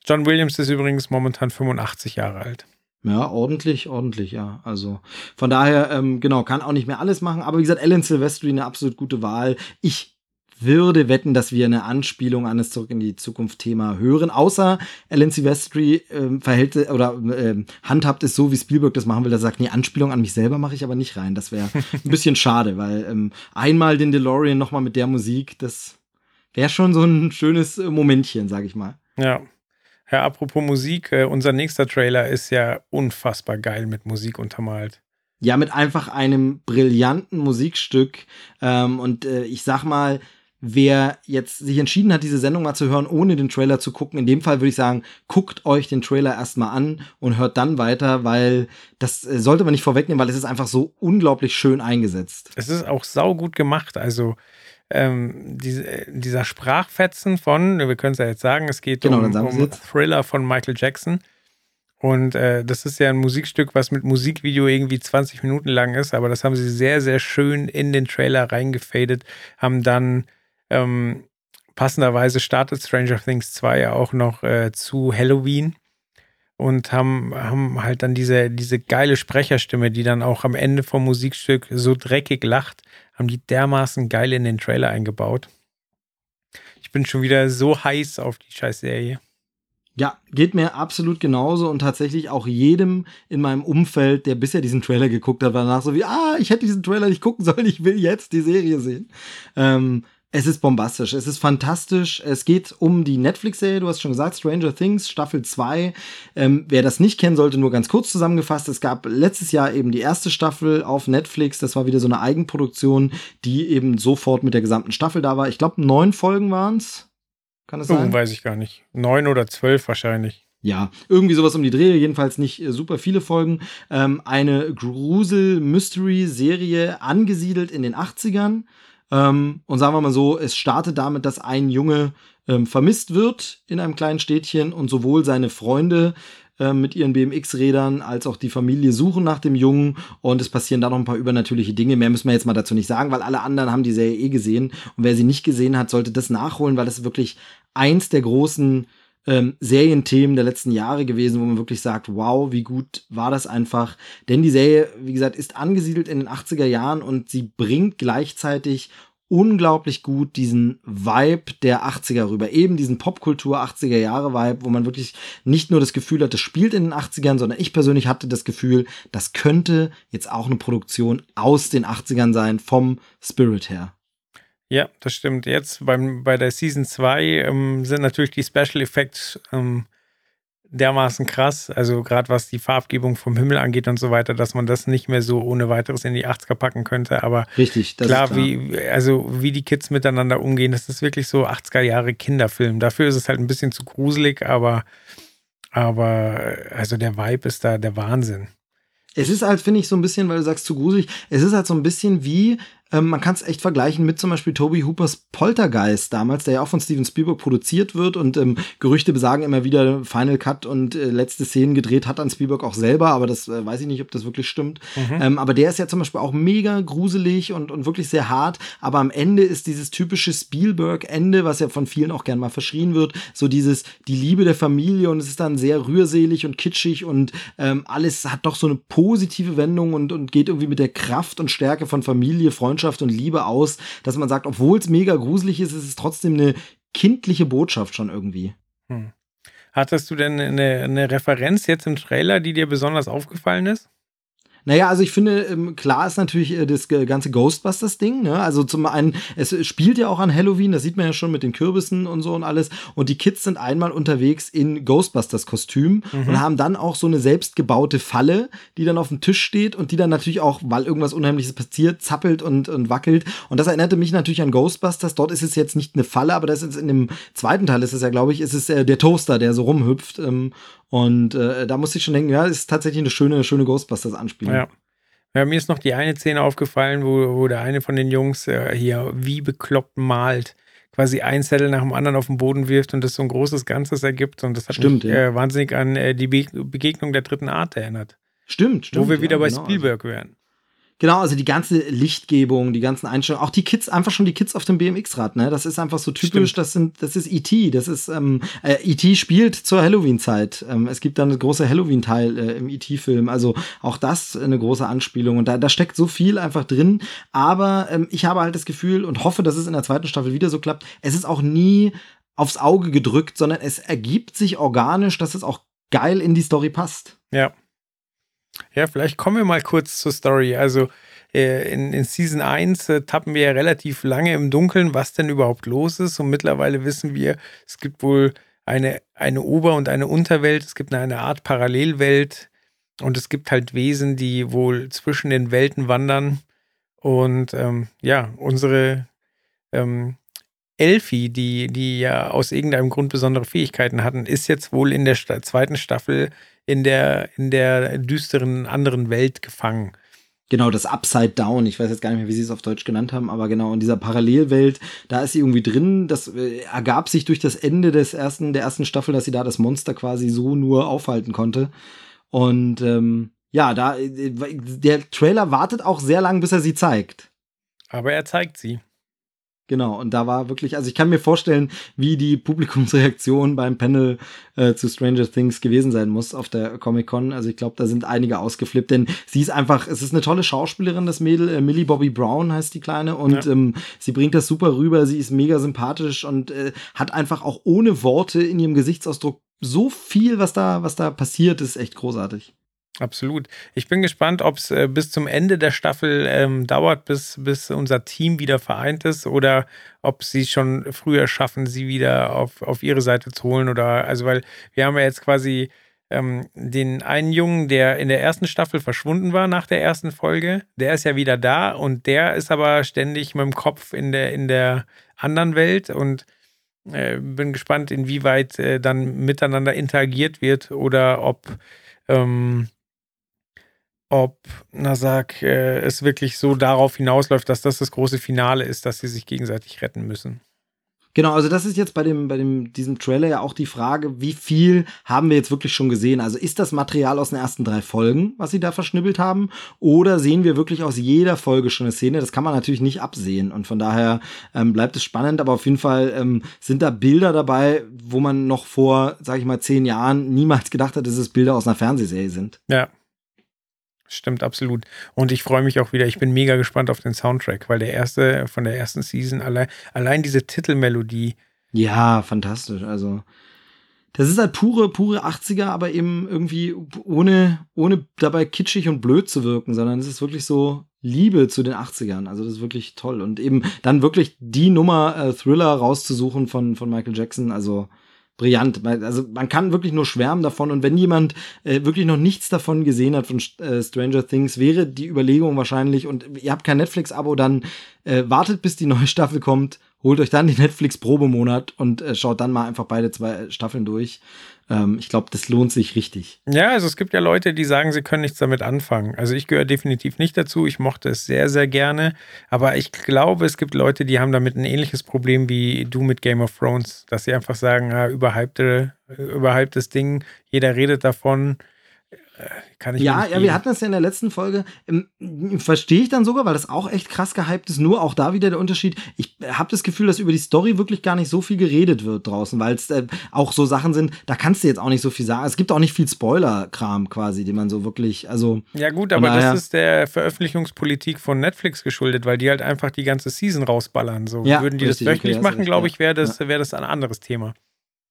John Williams ist übrigens momentan 85 Jahre alt. Ja, ordentlich, ordentlich, ja. Also von daher, ähm, genau, kann auch nicht mehr alles machen. Aber wie gesagt, Alan Silvestri eine absolut gute Wahl. Ich würde wetten, dass wir eine Anspielung an das Zurück in die Zukunft Thema hören. Außer Alan Silvestri ähm, verhält oder ähm, handhabt es so, wie Spielberg das machen will, er sagt, nee, Anspielung an mich selber mache ich aber nicht rein. Das wäre (laughs) ein bisschen schade, weil ähm, einmal den DeLorean nochmal mit der Musik, das wäre schon so ein schönes äh, Momentchen, sag ich mal. Ja. Ja, apropos Musik, äh, unser nächster Trailer ist ja unfassbar geil mit Musik untermalt. ja, mit einfach einem brillanten Musikstück. Ähm, und äh, ich sag mal, wer jetzt sich entschieden hat, diese Sendung mal zu hören, ohne den Trailer zu gucken, in dem Fall würde ich sagen, guckt euch den Trailer erstmal an und hört dann weiter, weil das äh, sollte man nicht vorwegnehmen, weil es ist einfach so unglaublich schön eingesetzt. Es ist auch saugut gemacht. Also ähm, diese, äh, dieser Sprachfetzen von, wir können es ja jetzt sagen, es geht Genau, um, um. Thriller von Michael Jackson. Und äh, das ist ja ein Musikstück, was mit Musikvideo irgendwie 20 Minuten lang ist, aber das haben sie sehr, sehr schön in den Trailer reingefadet, haben dann ähm, passenderweise startet Stranger Things 2 ja auch noch äh, zu Halloween und haben, haben halt dann diese, diese geile Sprecherstimme, die dann auch am Ende vom Musikstück so dreckig lacht, haben die dermaßen geil in den Trailer eingebaut. Ich bin schon wieder so heiß auf die Scheißserie. Ja, geht mir absolut genauso und tatsächlich auch jedem in meinem Umfeld, der bisher diesen Trailer geguckt hat, war danach so wie, ah, ich hätte diesen Trailer nicht gucken sollen, ich will jetzt die Serie sehen. Ähm, es ist bombastisch, es ist fantastisch. Es geht um die Netflix-Serie, du hast schon gesagt, Stranger Things, Staffel 2. Ähm, wer das nicht kennen sollte, nur ganz kurz zusammengefasst. Es gab letztes Jahr eben die erste Staffel auf Netflix. Das war wieder so eine Eigenproduktion, die eben sofort mit der gesamten Staffel da war. Ich glaube, neun Folgen waren's. Kann es sein? Oh, weiß ich gar nicht. Neun oder zwölf wahrscheinlich. Ja, irgendwie sowas um die Dreh, jedenfalls nicht äh, super viele Folgen. Ähm, eine Grusel-Mystery-Serie angesiedelt in den 80ern. Ähm, und sagen wir mal so, es startet damit, dass ein Junge ähm, vermisst wird in einem kleinen Städtchen und sowohl seine Freunde ähm, mit ihren BMX-Rädern als auch die Familie suchen nach dem Jungen und es passieren da noch ein paar übernatürliche Dinge. Mehr müssen wir jetzt mal dazu nicht sagen, weil alle anderen haben die Serie eh gesehen und wer sie nicht gesehen hat, sollte das nachholen, weil das wirklich eins der großen ähm, Serienthemen der letzten Jahre gewesen, wo man wirklich sagt, wow, wie gut war das einfach. Denn die Serie, wie gesagt, ist angesiedelt in den 80er Jahren und sie bringt gleichzeitig unglaublich gut diesen Vibe der 80er rüber. Eben diesen Popkultur 80er Jahre Vibe, wo man wirklich nicht nur das Gefühl hat, das spielt in den 80ern, sondern ich persönlich hatte das Gefühl, das könnte jetzt auch eine Produktion aus den 80ern sein, vom Spirit her. Ja, das stimmt. Jetzt beim, bei der Season 2 ähm, sind natürlich die Special Effects ähm, dermaßen krass. Also gerade was die Farbgebung vom Himmel angeht und so weiter, dass man das nicht mehr so ohne weiteres in die 80er packen könnte. Aber Richtig, klar, klar. Wie, also wie die Kids miteinander umgehen, das ist wirklich so 80er Jahre Kinderfilm. Dafür ist es halt ein bisschen zu gruselig, aber Aber also der Vibe ist da der Wahnsinn. Es ist halt, finde ich, so ein bisschen, weil du sagst zu gruselig, es ist halt so ein bisschen wie, ähm, man kann es echt vergleichen mit zum Beispiel Toby Hoopers Poltergeist damals, der ja auch von Steven Spielberg produziert wird und ähm, Gerüchte besagen immer wieder Final Cut und äh, letzte Szenen gedreht hat an Spielberg auch selber, aber das äh, weiß ich nicht, ob das wirklich stimmt. Mhm. Ähm, aber der ist ja zum Beispiel auch mega gruselig und, und wirklich sehr hart, aber am Ende ist dieses typische Spielberg-Ende, was ja von vielen auch gern mal verschrien wird, so dieses, die Liebe der Familie und es ist dann sehr rührselig und kitschig und ähm, alles hat doch so eine positive Wendung und, und geht irgendwie mit der Kraft und Stärke von Familie, Freundschaft Freundschaft und Liebe aus, dass man sagt, obwohl es mega gruselig ist, ist es trotzdem eine kindliche Botschaft schon irgendwie. Hm. Hattest du denn eine, eine Referenz jetzt im Trailer, die dir besonders aufgefallen ist? Naja, also ich finde, ähm, klar ist natürlich äh, das ganze Ghostbusters-Ding. Ne? Also zum einen, es spielt ja auch an Halloween, das sieht man ja schon mit den Kürbissen und so und alles. Und die Kids sind einmal unterwegs in Ghostbusters-Kostüm mhm. und haben dann auch so eine selbstgebaute Falle, die dann auf dem Tisch steht und die dann natürlich auch, weil irgendwas Unheimliches passiert, zappelt und, und wackelt. Und das erinnerte mich natürlich an Ghostbusters. Dort ist es jetzt nicht eine Falle, aber das ist in dem zweiten Teil ist es ja, glaube ich, ist es äh, der Toaster, der so rumhüpft. Ähm, und äh, da musste ich schon denken, ja, ist tatsächlich eine schöne, schöne Ghostbusters-Anspielung. Ja. ja. Mir ist noch die eine Szene aufgefallen, wo, wo der eine von den Jungs äh, hier wie bekloppt malt quasi ein Zettel nach dem anderen auf den Boden wirft und das so ein großes Ganzes ergibt. Und das hat stimmt, mich ja. äh, wahnsinnig an äh, die Be Begegnung der dritten Art erinnert. Stimmt, stimmt. Wo wir wieder ja, bei genau. Spielberg wären. Genau, also die ganze Lichtgebung, die ganzen Einstellungen, auch die Kids, einfach schon die Kids auf dem BMX-Rad, ne? Das ist einfach so typisch, Stimmt. das sind, das ist E.T., das ist, ähm, äh, E.T. spielt zur Halloween-Zeit. Ähm, es gibt dann eine große Halloween-Teil äh, im E.T.-Film, also auch das eine große Anspielung und da, da steckt so viel einfach drin, aber ähm, ich habe halt das Gefühl und hoffe, dass es in der zweiten Staffel wieder so klappt, es ist auch nie aufs Auge gedrückt, sondern es ergibt sich organisch, dass es auch geil in die Story passt. Ja, ja, vielleicht kommen wir mal kurz zur Story. Also äh, in, in, Season 1 äh, tappen wir ja relativ lange im Dunkeln, was denn überhaupt los ist. Und mittlerweile wissen wir, es gibt wohl eine, eine Ober- und eine Unterwelt. Es gibt eine, eine Art Parallelwelt. Und es gibt halt Wesen, die wohl zwischen den Welten wandern. Und ähm, ja, unsere ähm, Elfie, die, die ja aus irgendeinem Grund besondere Fähigkeiten hatten, ist jetzt wohl in der Sta zweiten Staffel in der, in der düsteren anderen Welt gefangen. Genau, das Upside Down. Ich weiß jetzt gar nicht mehr, wie sie es auf Deutsch genannt haben, aber genau in dieser Parallelwelt, da ist sie irgendwie drin. Das äh, ergab sich durch das Ende des ersten, der ersten Staffel, dass sie da das Monster quasi so nur aufhalten konnte. Und ähm, ja, da äh, der Trailer wartet auch sehr lang, bis er sie zeigt. Aber er zeigt sie. Genau, und da war wirklich, also ich kann mir vorstellen, wie die Publikumsreaktion beim Panel äh, zu Stranger Things gewesen sein muss auf der Comic-Con. Also ich glaube, da sind einige ausgeflippt, denn sie ist einfach, es ist eine tolle Schauspielerin, das Mädel, äh, Millie Bobby Brown heißt die Kleine, und ja. ähm, sie bringt das super rüber, sie ist mega sympathisch und äh, hat einfach auch ohne Worte in ihrem Gesichtsausdruck so viel, was da, was da passiert, ist echt großartig. Absolut. Ich bin gespannt, ob es äh, bis zum Ende der Staffel ähm, dauert, bis, bis unser Team wieder vereint ist oder ob sie schon früher schaffen, sie wieder auf, auf ihre Seite zu holen. Oder also, weil wir haben ja jetzt quasi ähm, den einen Jungen, der in der ersten Staffel verschwunden war nach der ersten Folge, der ist ja wieder da und der ist aber ständig mit dem Kopf in der, in der anderen Welt und äh, bin gespannt, inwieweit äh, dann miteinander interagiert wird oder ob ähm, ob Nasak äh, es wirklich so darauf hinausläuft, dass das das große Finale ist, dass sie sich gegenseitig retten müssen. Genau, also das ist jetzt bei dem, bei dem, diesem Trailer ja auch die Frage, wie viel haben wir jetzt wirklich schon gesehen? Also ist das Material aus den ersten drei Folgen, was sie da verschnibbelt haben? Oder sehen wir wirklich aus jeder Folge schon eine Szene? Das kann man natürlich nicht absehen. Und von daher ähm, bleibt es spannend, aber auf jeden Fall ähm, sind da Bilder dabei, wo man noch vor, sag ich mal, zehn Jahren niemals gedacht hat, dass es Bilder aus einer Fernsehserie sind. Ja, Stimmt, absolut. Und ich freue mich auch wieder, ich bin mega gespannt auf den Soundtrack, weil der erste von der ersten Season, allein, allein diese Titelmelodie. Ja, fantastisch. Also, das ist halt pure, pure 80er, aber eben irgendwie ohne, ohne dabei kitschig und blöd zu wirken, sondern es ist wirklich so Liebe zu den 80ern. Also, das ist wirklich toll. Und eben dann wirklich die Nummer äh, Thriller rauszusuchen von, von Michael Jackson. Also, brillant. Also man kann wirklich nur schwärmen davon und wenn jemand äh, wirklich noch nichts davon gesehen hat von äh, Stranger Things, wäre die Überlegung wahrscheinlich und ihr habt kein Netflix-Abo, dann äh, wartet bis die neue Staffel kommt, holt euch dann den Netflix-Probemonat und äh, schaut dann mal einfach beide zwei Staffeln durch. Ähm, ich glaube, das lohnt sich richtig. Ja, also es gibt ja Leute, die sagen, sie können nichts damit anfangen. Also ich gehöre definitiv nicht dazu. Ich mochte es sehr, sehr gerne. Aber ich glaube, es gibt Leute, die haben damit ein ähnliches Problem wie du mit Game of Thrones, dass sie einfach sagen, ah, überhypte, überhyptes Ding, jeder redet davon. Kann ich ja, ja, wir hatten das ja in der letzten Folge. Ähm, Verstehe ich dann sogar, weil das auch echt krass gehypt ist. Nur auch da wieder der Unterschied. Ich habe das Gefühl, dass über die Story wirklich gar nicht so viel geredet wird draußen, weil es äh, auch so Sachen sind, da kannst du jetzt auch nicht so viel sagen. Es gibt auch nicht viel Spoiler-Kram quasi, den man so wirklich, also. Ja, gut, aber das ist der Veröffentlichungspolitik von Netflix geschuldet, weil die halt einfach die ganze Season rausballern. So ja, würden die richtig, das wöchentlich okay, machen, glaube ich, wäre das, wär das ein anderes Thema.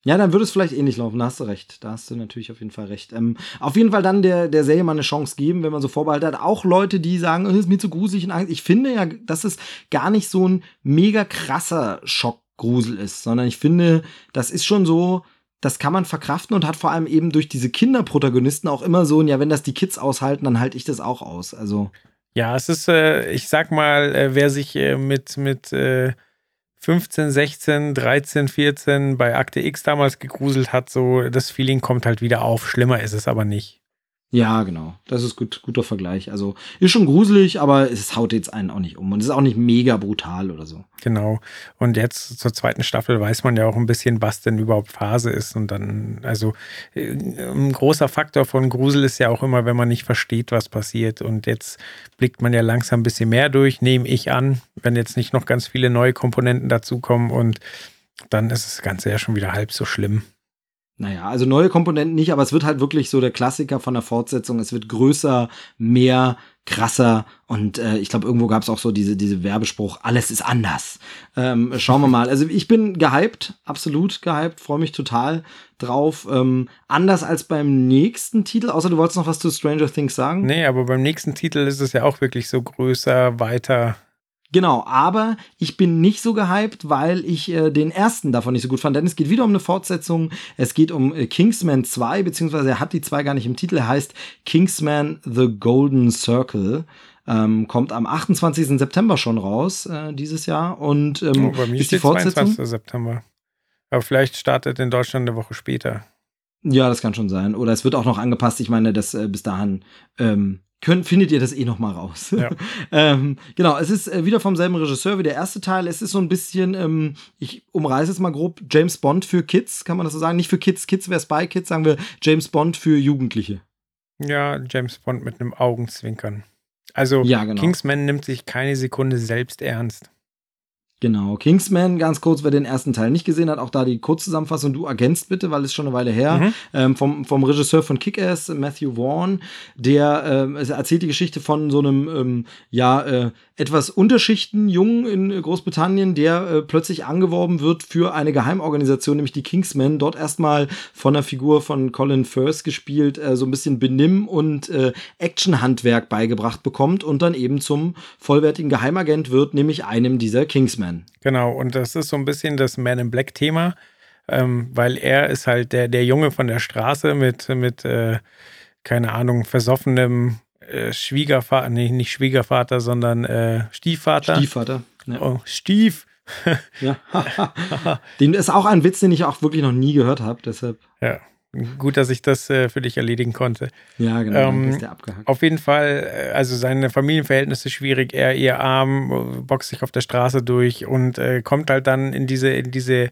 Ja, dann würde es vielleicht ähnlich laufen, da hast du recht. Da hast du natürlich auf jeden Fall recht. Ähm, auf jeden Fall dann der, der Serie mal eine Chance geben, wenn man so Vorbehalte hat. Auch Leute, die sagen, es ist mir zu gruselig und Angst. Ich finde ja, dass es gar nicht so ein mega krasser Schockgrusel ist, sondern ich finde, das ist schon so, das kann man verkraften und hat vor allem eben durch diese Kinderprotagonisten auch immer so, ja, wenn das die Kids aushalten, dann halte ich das auch aus. Also. Ja, es ist, äh, ich sag mal, äh, wer sich äh, mit, mit, äh 15, 16, 13, 14 bei Akte X damals gegruselt hat, so das Feeling kommt halt wieder auf. Schlimmer ist es aber nicht. Ja, genau. Das ist gut, guter Vergleich. Also ist schon gruselig, aber es haut jetzt einen auch nicht um. Und es ist auch nicht mega brutal oder so. Genau. Und jetzt zur zweiten Staffel weiß man ja auch ein bisschen, was denn überhaupt Phase ist. Und dann, also äh, ein großer Faktor von Grusel ist ja auch immer, wenn man nicht versteht, was passiert. Und jetzt blickt man ja langsam ein bisschen mehr durch, nehme ich an, wenn jetzt nicht noch ganz viele neue Komponenten dazukommen. Und dann ist das Ganze ja schon wieder halb so schlimm. Naja, also neue Komponenten nicht, aber es wird halt wirklich so der Klassiker von der Fortsetzung. Es wird größer, mehr, krasser und äh, ich glaube, irgendwo gab es auch so diese, diese Werbespruch, alles ist anders. Ähm, schauen wir mal. Also ich bin gehypt, absolut gehypt, freue mich total drauf. Ähm, anders als beim nächsten Titel, außer du wolltest noch was zu Stranger Things sagen. Nee, aber beim nächsten Titel ist es ja auch wirklich so größer, weiter, Genau, aber ich bin nicht so gehypt, weil ich äh, den ersten davon nicht so gut fand. Denn es geht wieder um eine Fortsetzung. Es geht um äh, Kingsman 2, beziehungsweise er hat die 2 gar nicht im Titel. Er heißt Kingsman The Golden Circle. Ähm, kommt am 28. September schon raus, äh, dieses Jahr. Und ähm, oh, bei mir ist die Fortsetzung. 22. September. Aber vielleicht startet in Deutschland eine Woche später. Ja, das kann schon sein. Oder es wird auch noch angepasst. Ich meine, dass äh, bis dahin ähm, könnt, findet ihr das eh noch mal raus. Ja. (laughs) ähm, genau, es ist äh, wieder vom selben Regisseur wie der erste Teil. Es ist so ein bisschen, ähm, ich umreiße es mal grob, James Bond für Kids, kann man das so sagen? Nicht für Kids, Kids wäre Spy Kids, sagen wir James Bond für Jugendliche. Ja, James Bond mit einem Augenzwinkern. Also ja, genau. Kingsman nimmt sich keine Sekunde selbst ernst. Genau, Kingsman, ganz kurz, wer den ersten Teil nicht gesehen hat, auch da die Kurzzusammenfassung, du ergänzt bitte, weil es schon eine Weile her, mhm. ähm, vom, vom Regisseur von Kick-Ass, Matthew Vaughn, der äh, erzählt die Geschichte von so einem, ähm, ja, äh, etwas Unterschichten-Jungen in Großbritannien, der äh, plötzlich angeworben wird für eine Geheimorganisation, nämlich die Kingsmen, dort erstmal von der Figur von Colin Firth gespielt, äh, so ein bisschen Benimm- und äh, Actionhandwerk beigebracht bekommt und dann eben zum vollwertigen Geheimagent wird, nämlich einem dieser Kingsmen. Genau, und das ist so ein bisschen das Man in Black-Thema, ähm, weil er ist halt der, der Junge von der Straße mit, mit äh, keine Ahnung, versoffenem äh, Schwiegervater, nee, nicht Schwiegervater, sondern äh, Stiefvater. Stiefvater. Ja. Oh, Stief. (laughs) ja. (laughs) den ist auch ein Witz, den ich auch wirklich noch nie gehört habe, deshalb. Ja. Gut, dass ich das äh, für dich erledigen konnte. Ja, genau. Ähm, ist der abgehakt. Auf jeden Fall, äh, also seine Familienverhältnisse schwierig. Er eher arm, boxt sich auf der Straße durch und äh, kommt halt dann in diese, in diese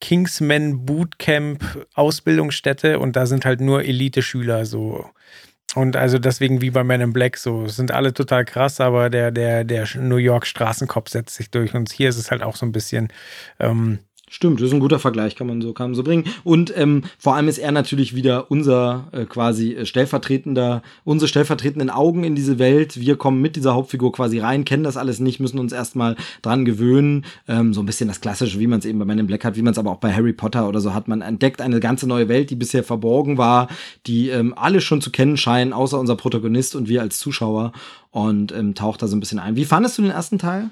Kingsman Bootcamp Ausbildungsstätte und da sind halt nur Elite-Schüler so. Und also deswegen wie bei Men in Black so, sind alle total krass, aber der, der, der New York Straßenkopf setzt sich durch. Und hier ist es halt auch so ein bisschen, ähm, Stimmt, das ist ein guter Vergleich, kann man so, kann man so bringen. Und ähm, vor allem ist er natürlich wieder unser äh, quasi äh, stellvertretender, unsere stellvertretenden Augen in diese Welt. Wir kommen mit dieser Hauptfigur quasi rein, kennen das alles nicht, müssen uns erstmal dran gewöhnen. Ähm, so ein bisschen das Klassische, wie man es eben bei Men in Black hat, wie man es aber auch bei Harry Potter oder so hat. Man entdeckt eine ganze neue Welt, die bisher verborgen war, die ähm, alle schon zu kennen scheinen, außer unser Protagonist und wir als Zuschauer. Und ähm, taucht da so ein bisschen ein. Wie fandest du den ersten Teil?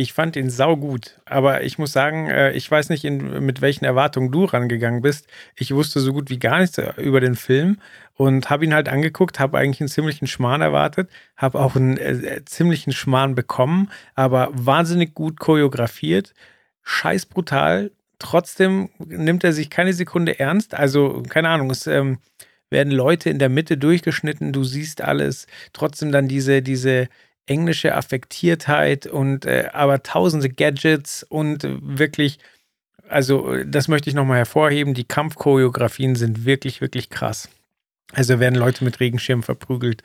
Ich fand ihn saugut, aber ich muss sagen, äh, ich weiß nicht, in, mit welchen Erwartungen du rangegangen bist. Ich wusste so gut wie gar nichts über den Film und habe ihn halt angeguckt, habe eigentlich einen ziemlichen Schmarrn erwartet, habe auch einen äh, ziemlichen Schmarrn bekommen, aber wahnsinnig gut choreografiert, scheiß brutal. Trotzdem nimmt er sich keine Sekunde ernst. Also, keine Ahnung, es ähm, werden Leute in der Mitte durchgeschnitten, du siehst alles. Trotzdem dann diese, diese englische Affektiertheit und äh, aber tausende Gadgets und wirklich, also das möchte ich nochmal hervorheben, die Kampfchoreografien sind wirklich, wirklich krass. Also werden Leute mit Regenschirm verprügelt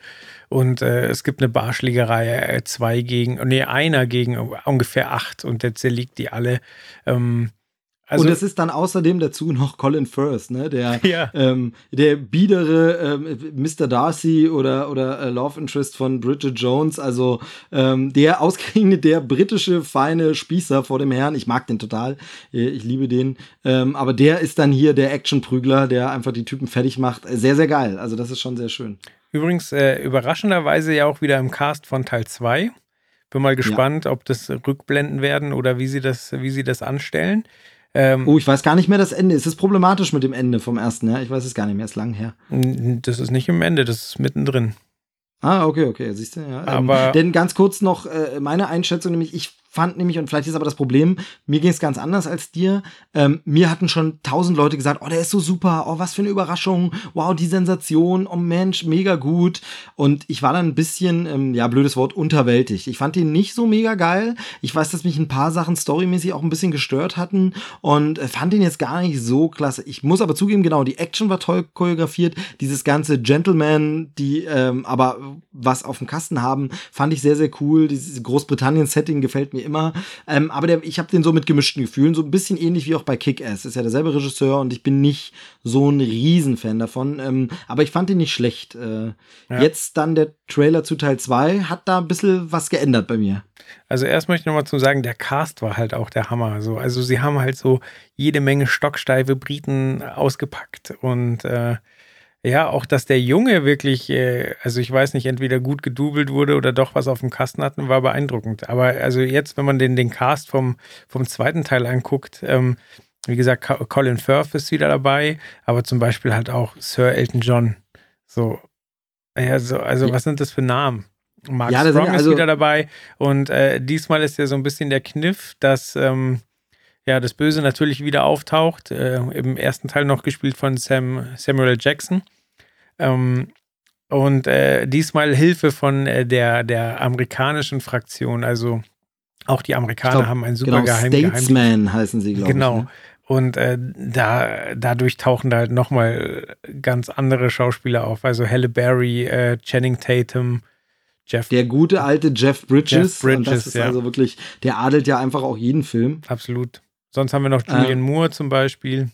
und äh, es gibt eine Barschlägerei, äh, zwei gegen, nee, einer gegen ungefähr acht und der zerlegt die alle. Ähm, also, und es ist dann außerdem dazu noch Colin Firth, ne? Der, (laughs) ja. ähm, der biedere ähm, Mr. Darcy oder, oder äh, Love Interest von Bridget Jones, also ähm, der ausgerechnet der britische feine Spießer vor dem Herrn. Ich mag den total, äh, ich liebe den. Ähm, aber der ist dann hier der Actionprügler, der einfach die Typen fertig macht. Sehr, sehr geil. Also das ist schon sehr schön. Übrigens äh, überraschenderweise ja auch wieder im Cast von Teil 2. Bin mal gespannt, ja. ob das Rückblenden werden oder wie sie das, wie sie das anstellen. Ähm, oh, ich weiß gar nicht mehr das Ende. Ist es problematisch mit dem Ende vom ersten? Ja, ich weiß es gar nicht mehr. Ist lang her. Das ist nicht im Ende, das ist mittendrin. Ah, okay, okay, siehst du, ja. Ähm, aber ähm, denn ganz kurz noch äh, meine Einschätzung, nämlich ich fand nämlich, und vielleicht ist aber das Problem, mir ging es ganz anders als dir. Ähm, mir hatten schon tausend Leute gesagt, oh, der ist so super, oh, was für eine Überraschung, wow, die Sensation, oh Mensch, mega gut. Und ich war dann ein bisschen, ähm, ja, blödes Wort, unterwältigt. Ich fand den nicht so mega geil. Ich weiß, dass mich ein paar Sachen storymäßig auch ein bisschen gestört hatten und äh, fand den jetzt gar nicht so klasse. Ich muss aber zugeben, genau, die Action war toll choreografiert. Dieses ganze Gentleman, die ähm, aber was auf dem Kasten haben, fand ich sehr, sehr cool. Dieses Großbritannien-Setting gefällt mir immer. Ähm, aber der, ich habe den so mit gemischten Gefühlen, so ein bisschen ähnlich wie auch bei Kick-Ass. Ist ja derselbe Regisseur und ich bin nicht so ein Riesenfan davon. Ähm, aber ich fand den nicht schlecht. Äh, ja. Jetzt dann der Trailer zu Teil 2 hat da ein bisschen was geändert bei mir. Also erst möchte ich nochmal zu sagen, der Cast war halt auch der Hammer. So. Also sie haben halt so jede Menge stocksteife Briten ausgepackt und äh, ja, auch dass der Junge wirklich, äh, also ich weiß nicht, entweder gut gedoubelt wurde oder doch was auf dem Kasten hatten, war beeindruckend. Aber also jetzt, wenn man den, den Cast vom, vom zweiten Teil anguckt, ähm, wie gesagt, Colin Firth ist wieder dabei, aber zum Beispiel halt auch Sir Elton John. So, ja, so, also was sind das für Namen? Mark ja, Strong also ist wieder dabei und äh, diesmal ist ja so ein bisschen der Kniff, dass ähm, ja das Böse natürlich wieder auftaucht. Äh, Im ersten Teil noch gespielt von Sam, Samuel Jackson. Ähm, und äh, diesmal Hilfe von äh, der, der amerikanischen Fraktion. Also auch die Amerikaner glaub, haben ein super genau, Geheim Statesman Geheim heißen sie, glaube genau. ich. Genau. Ne? Und äh, da, dadurch tauchen da halt nochmal ganz andere Schauspieler auf. Also Halle Berry, äh, Channing Tatum, Jeff. Der gute alte Jeff Bridges. Jeff Bridges und das ist ja. also wirklich, der adelt ja einfach auch jeden Film. Absolut. Sonst haben wir noch Julian ähm, Moore zum Beispiel.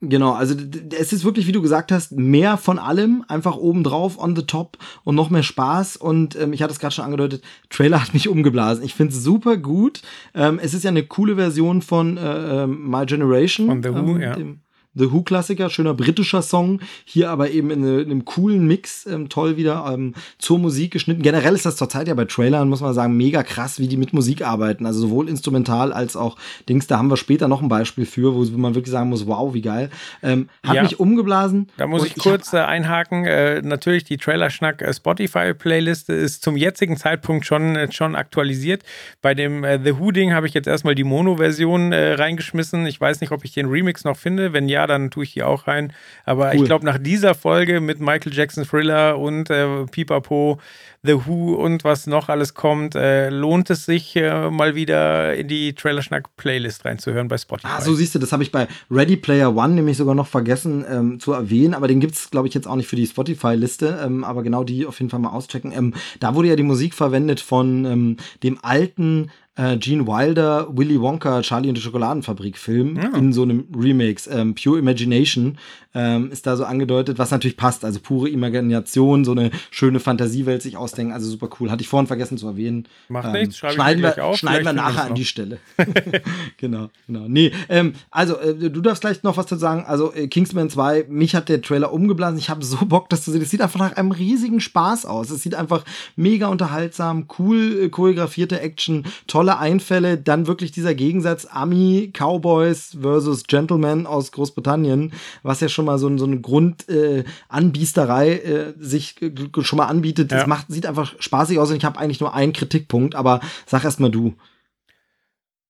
Genau, also es ist wirklich, wie du gesagt hast, mehr von allem, einfach obendrauf, on the top und noch mehr Spaß. Und ähm, ich hatte es gerade schon angedeutet, Trailer hat mich (laughs) umgeblasen. Ich finde es super gut. Ähm, es ist ja eine coole Version von äh, ähm, My Generation. Von The Who, ähm, ja. Dem, The Who-Klassiker, schöner britischer Song, hier aber eben in, in einem coolen Mix, ähm, toll wieder ähm, zur Musik geschnitten. Generell ist das zurzeit ja bei Trailern, muss man sagen, mega krass, wie die mit Musik arbeiten. Also sowohl instrumental als auch Dings, da haben wir später noch ein Beispiel für, wo man wirklich sagen muss, wow, wie geil. Ähm, hat ja. mich umgeblasen. Da muss ich, ich kurz äh, einhaken. Äh, natürlich, die Trailerschnack äh, Spotify-Playlist ist zum jetzigen Zeitpunkt schon, äh, schon aktualisiert. Bei dem äh, The Who-Ding habe ich jetzt erstmal die Mono-Version äh, reingeschmissen. Ich weiß nicht, ob ich den Remix noch finde. Wenn ja, dann tue ich die auch rein. Aber cool. ich glaube, nach dieser Folge mit Michael Jackson Thriller und äh, Pipapo, The Who und was noch alles kommt, äh, lohnt es sich äh, mal wieder in die Trailerschnack-Playlist reinzuhören bei Spotify. Ah, so siehst du, das habe ich bei Ready Player One nämlich sogar noch vergessen ähm, zu erwähnen, aber den gibt es, glaube ich, jetzt auch nicht für die Spotify-Liste, ähm, aber genau die auf jeden Fall mal auschecken. Ähm, da wurde ja die Musik verwendet von ähm, dem alten äh, Gene Wilder, Willy Wonka, Charlie und die Schokoladenfabrik-Film ja. in so einem Remix. Ähm, Pure Imagination ähm, ist da so angedeutet, was natürlich passt. Also pure Imagination, so eine schöne Fantasiewelt sich ausdenken. Also super cool. Hatte ich vorhin vergessen zu erwähnen. Macht ähm, nichts, schneiden wir, auf. Schneiden wir nachher an die Stelle. (laughs) genau, genau. Nee, ähm, also äh, du darfst gleich noch was zu sagen. Also äh, Kingsman 2, mich hat der Trailer umgeblasen. Ich habe so Bock, das zu sehen. Das sieht einfach nach einem riesigen Spaß aus. Es sieht einfach mega unterhaltsam, cool äh, choreografierte Action, toll tolle Einfälle. Dann wirklich dieser Gegensatz Ami Cowboys versus Gentlemen aus Großbritannien, was ja schon mal so, so eine Grundanbiesterei äh, äh, sich schon mal anbietet. Das macht, sieht einfach spaßig aus und ich habe eigentlich nur einen Kritikpunkt, aber sag erst mal du.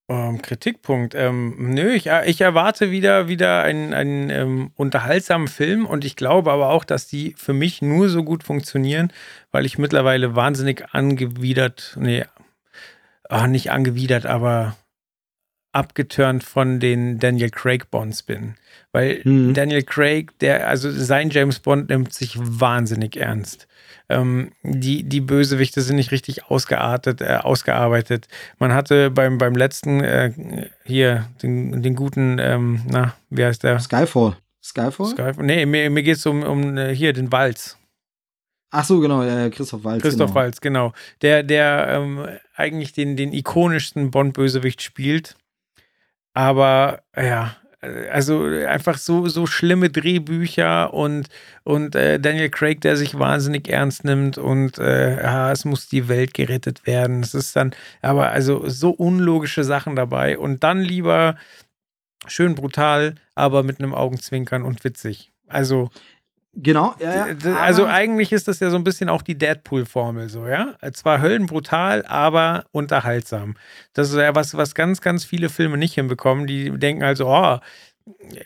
Um, ähm, Kritikpunkt. Ähm, nö, ich, ich, erwarte wieder, wieder einen, einen ähm, unterhaltsamen Film und ich glaube aber auch, dass die für mich nur so gut funktionieren, weil ich mittlerweile wahnsinnig angewidert, nee, ach, nicht angewidert, aber abgeturnt von den Daniel Craig Bonds bin. Weil mhm. Daniel Craig, der, also sein James Bond nimmt sich wahnsinnig ernst. Ähm, die, die Bösewichte sind nicht richtig ausgeartet, äh, ausgearbeitet. Man hatte beim, beim letzten äh, hier den, den guten, ähm, na, wie heißt der? Skyfall. Skyfall? Skyfall? Nee, mir, mir geht es um, um äh, hier den Walz. Ach so, genau, ja, Christoph Walz. Christoph genau. Walz, genau. Der, der ähm, eigentlich den, den ikonischsten Bond-Bösewicht spielt. Aber ja, also einfach so, so schlimme Drehbücher und, und äh, Daniel Craig, der sich wahnsinnig ernst nimmt und äh, ja, es muss die Welt gerettet werden. Es ist dann, aber also so unlogische Sachen dabei und dann lieber schön brutal, aber mit einem Augenzwinkern und witzig. Also Genau, ja, ja. Also eigentlich ist das ja so ein bisschen auch die Deadpool-Formel, so, ja. Zwar höllenbrutal, aber unterhaltsam. Das ist ja was, was ganz, ganz viele Filme nicht hinbekommen. Die denken also, oh,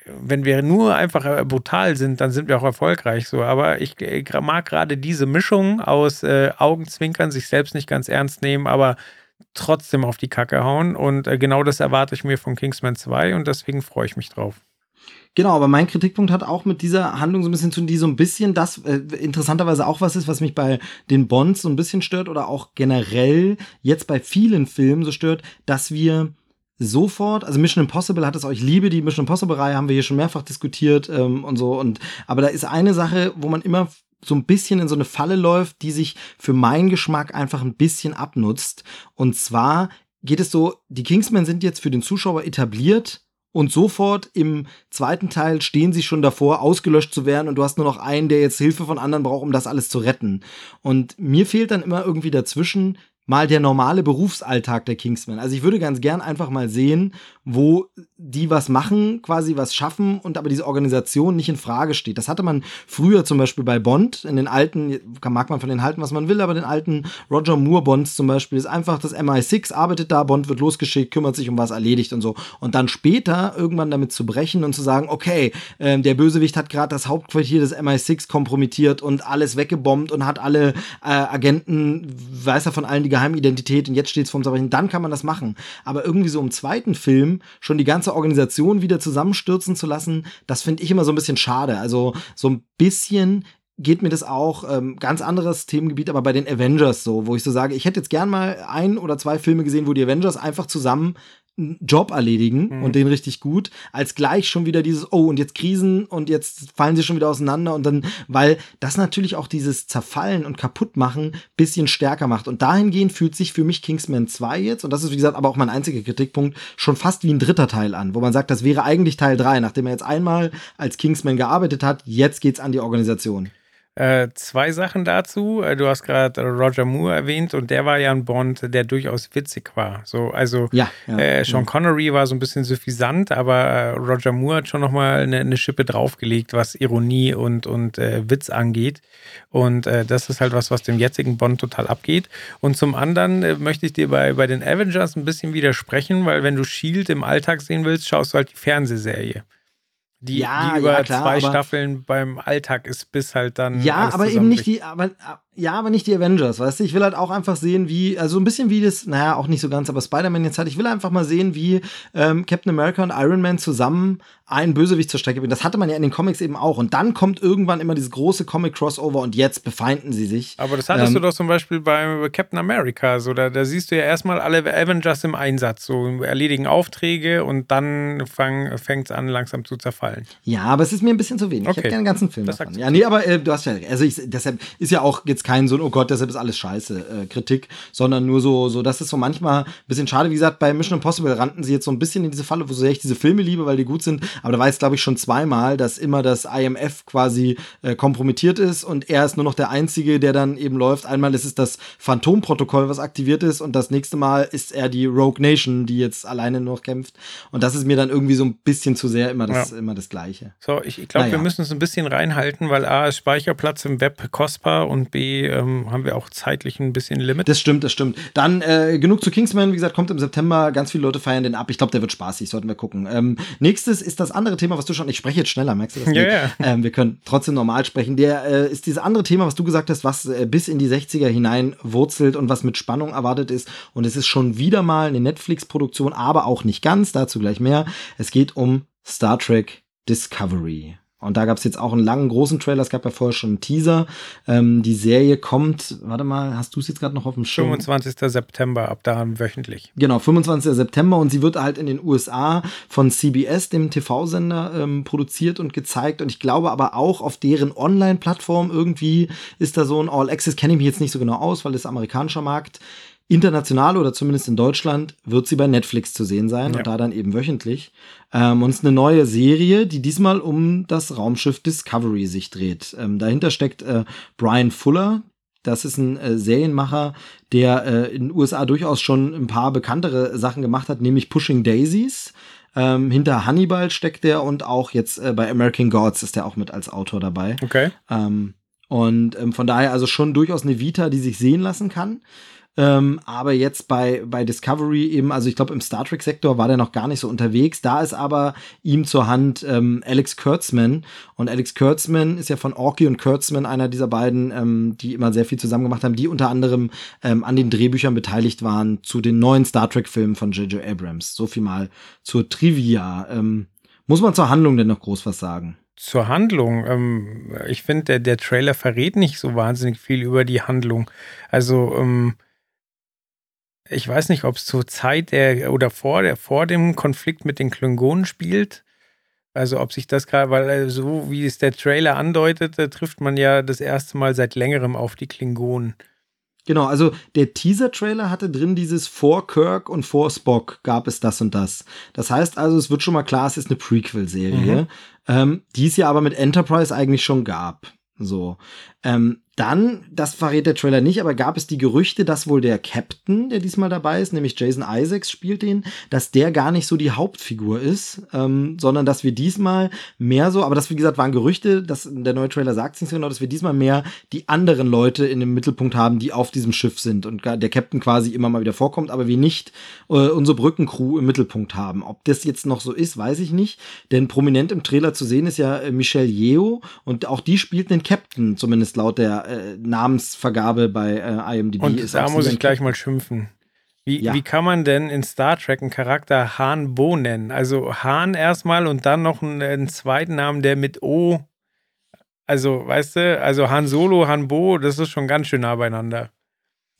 wenn wir nur einfach äh, brutal sind, dann sind wir auch erfolgreich so. Aber ich, ich mag gerade diese Mischung aus äh, Augenzwinkern, sich selbst nicht ganz ernst nehmen, aber trotzdem auf die Kacke hauen. Und äh, genau das erwarte ich mir von Kingsman 2 und deswegen freue ich mich drauf. Genau, aber mein Kritikpunkt hat auch mit dieser Handlung so ein bisschen zu tun, die so ein bisschen das äh, interessanterweise auch was ist, was mich bei den Bonds so ein bisschen stört oder auch generell jetzt bei vielen Filmen so stört, dass wir sofort, also Mission Impossible hat es euch liebe, die Mission Impossible-Reihe haben wir hier schon mehrfach diskutiert ähm, und so. Und aber da ist eine Sache, wo man immer so ein bisschen in so eine Falle läuft, die sich für meinen Geschmack einfach ein bisschen abnutzt. Und zwar geht es so, die Kingsmen sind jetzt für den Zuschauer etabliert und sofort im zweiten Teil stehen sie schon davor, ausgelöscht zu werden und du hast nur noch einen, der jetzt Hilfe von anderen braucht, um das alles zu retten. Und mir fehlt dann immer irgendwie dazwischen mal der normale Berufsalltag der Kingsmen. Also ich würde ganz gern einfach mal sehen, wo die was machen, quasi was schaffen und aber diese Organisation nicht in Frage steht. Das hatte man früher zum Beispiel bei Bond, in den alten, mag man von den halten, was man will, aber den alten Roger Moore Bonds zum Beispiel ist einfach das MI6 arbeitet da, Bond wird losgeschickt, kümmert sich um was erledigt und so. Und dann später irgendwann damit zu brechen und zu sagen, okay, äh, der Bösewicht hat gerade das Hauptquartier des MI6 kompromittiert und alles weggebombt und hat alle äh, Agenten, weiß er von allen die Geheimidentität und jetzt steht es vorm Zerbrechen, dann kann man das machen. Aber irgendwie so im zweiten Film schon die ganze Organisation wieder zusammenstürzen zu lassen, das finde ich immer so ein bisschen schade. Also so ein bisschen geht mir das auch ähm, ganz anderes Themengebiet, aber bei den Avengers so, wo ich so sage, ich hätte jetzt gern mal ein oder zwei Filme gesehen, wo die Avengers einfach zusammen Job erledigen mhm. und den richtig gut, als gleich schon wieder dieses, oh, und jetzt Krisen und jetzt fallen sie schon wieder auseinander und dann, weil das natürlich auch dieses Zerfallen und Kaputtmachen bisschen stärker macht. Und dahingehend fühlt sich für mich Kingsman 2 jetzt, und das ist wie gesagt aber auch mein einziger Kritikpunkt, schon fast wie ein dritter Teil an, wo man sagt, das wäre eigentlich Teil 3, nachdem er jetzt einmal als Kingsman gearbeitet hat, jetzt geht's an die Organisation. Äh, zwei Sachen dazu. Äh, du hast gerade Roger Moore erwähnt und der war ja ein Bond, der durchaus witzig war. So, also ja, ja, äh, Sean ja. Connery war so ein bisschen suffisant, aber äh, Roger Moore hat schon nochmal eine, eine Schippe draufgelegt, was Ironie und, und äh, Witz angeht. Und das ist halt was, was dem jetzigen Bond total abgeht. Und zum anderen möchte ich dir bei, bei den Avengers ein bisschen widersprechen, weil wenn du Shield im Alltag sehen willst, schaust du halt die Fernsehserie die, ja, die über ja, klar, zwei Staffeln beim Alltag ist, bis halt dann. Ja, aber eben nicht die, aber ja, aber nicht die Avengers, weißt du? Ich will halt auch einfach sehen, wie, also ein bisschen wie das, naja, auch nicht so ganz, aber Spider-Man jetzt hat. Ich will einfach mal sehen, wie ähm, Captain America und Iron Man zusammen einen Bösewicht zur Strecke bringen. Das hatte man ja in den Comics eben auch. Und dann kommt irgendwann immer dieses große Comic-Crossover und jetzt befeinden sie sich. Aber das hattest ähm, du doch zum Beispiel bei Captain America. So, da, da siehst du ja erstmal alle Avengers im Einsatz, so erledigen Aufträge und dann fängt es an, langsam zu zerfallen. Ja, aber es ist mir ein bisschen zu wenig. Okay. Ich hätte gerne einen ganzen Film davon. Ja, nee, aber äh, du hast ja, also ich, deshalb ist ja auch jetzt kein so, oh Gott, deshalb ist alles scheiße, äh, Kritik, sondern nur so, so, das ist so manchmal ein bisschen schade. Wie gesagt, bei Mission Impossible rannten sie jetzt so ein bisschen in diese Falle, wo so sehr ich diese Filme liebe, weil die gut sind. Aber da war jetzt, glaube ich, schon zweimal, dass immer das IMF quasi äh, kompromittiert ist und er ist nur noch der Einzige, der dann eben läuft. Einmal ist es das Phantom-Protokoll, was aktiviert ist und das nächste Mal ist er die Rogue Nation, die jetzt alleine noch kämpft. Und das ist mir dann irgendwie so ein bisschen zu sehr immer das, ja. immer das Gleiche. So, ich, ich glaube, naja. wir müssen es ein bisschen reinhalten, weil A ist Speicherplatz im Web kostbar und B ähm, haben wir auch zeitlich ein bisschen Limit. Das stimmt, das stimmt. Dann äh, genug zu Kingsman, wie gesagt, kommt im September. Ganz viele Leute feiern den ab. Ich glaube, der wird spaßig, sollten wir gucken. Ähm, nächstes ist das andere Thema, was du schon, ich spreche jetzt schneller, merkst du das? Ja, ja. Ähm, wir können trotzdem normal sprechen. Der äh, ist dieses andere Thema, was du gesagt hast, was äh, bis in die 60er hinein wurzelt und was mit Spannung erwartet ist. Und es ist schon wieder mal eine Netflix-Produktion, aber auch nicht ganz, dazu gleich mehr. Es geht um Star Trek Discovery. Und da gab es jetzt auch einen langen, großen Trailer. Es gab ja vorher schon einen Teaser. Ähm, die Serie kommt, warte mal, hast du es jetzt gerade noch auf dem Schirm? 25. September, ab da wöchentlich. Genau, 25. September. Und sie wird halt in den USA von CBS, dem TV-Sender, ähm, produziert und gezeigt. Und ich glaube aber auch auf deren Online-Plattform irgendwie ist da so ein All-Access, kenne ich mich jetzt nicht so genau aus, weil das amerikanischer Markt international oder zumindest in Deutschland wird sie bei Netflix zu sehen sein ja. und da dann eben wöchentlich. Ähm, und es ist eine neue Serie, die diesmal um das Raumschiff Discovery sich dreht. Ähm, dahinter steckt äh, Brian Fuller. Das ist ein äh, Serienmacher, der äh, in den USA durchaus schon ein paar bekanntere Sachen gemacht hat, nämlich Pushing Daisies. Ähm, hinter Hannibal steckt der und auch jetzt äh, bei American Gods ist der auch mit als Autor dabei. Okay. Ähm, und ähm, von daher also schon durchaus eine Vita, die sich sehen lassen kann. Ähm, aber jetzt bei, bei Discovery eben, also ich glaube, im Star Trek-Sektor war der noch gar nicht so unterwegs. Da ist aber ihm zur Hand ähm, Alex Kurtzman. Und Alex Kurtzman ist ja von Orky und Kurtzman einer dieser beiden, ähm, die immer sehr viel zusammen gemacht haben, die unter anderem ähm, an den Drehbüchern beteiligt waren zu den neuen Star Trek-Filmen von J.J. Abrams. So viel mal zur Trivia. Ähm, muss man zur Handlung denn noch groß was sagen? Zur Handlung. Ähm, ich finde, der, der Trailer verrät nicht so wahnsinnig viel über die Handlung. Also, ähm, ich weiß nicht, ob es zur Zeit der oder vor, der, vor dem Konflikt mit den Klingonen spielt. Also ob sich das gerade, weil äh, so wie es der Trailer andeutet, trifft man ja das erste Mal seit längerem auf die Klingonen. Genau, also der Teaser-Trailer hatte drin dieses vor Kirk und vor Spock gab es das und das. Das heißt also, es wird schon mal klar, es ist eine Prequel-Serie, mhm. ähm, die es ja aber mit Enterprise eigentlich schon gab. So. Ähm, dann, das verrät der Trailer nicht, aber gab es die Gerüchte, dass wohl der Captain, der diesmal dabei ist, nämlich Jason Isaacs spielt den, dass der gar nicht so die Hauptfigur ist, ähm, sondern dass wir diesmal mehr so, aber das wie gesagt waren Gerüchte, dass der neue Trailer sagt es nicht so genau, dass wir diesmal mehr die anderen Leute in dem Mittelpunkt haben, die auf diesem Schiff sind und der Captain quasi immer mal wieder vorkommt, aber wir nicht äh, unsere Brückencrew im Mittelpunkt haben. Ob das jetzt noch so ist, weiß ich nicht, denn prominent im Trailer zu sehen ist ja äh, Michelle Yeoh und auch die spielt den Captain, zumindest laut der äh, Namensvergabe bei äh, IMDb Und ist. Da muss ich gleich mal schimpfen. Wie, ja. wie kann man denn in Star Trek einen Charakter Han Bo nennen? Also Han erstmal und dann noch einen, einen zweiten Namen, der mit O. Also, weißt du, also Han Solo, Han Bo, das ist schon ganz schön nah beieinander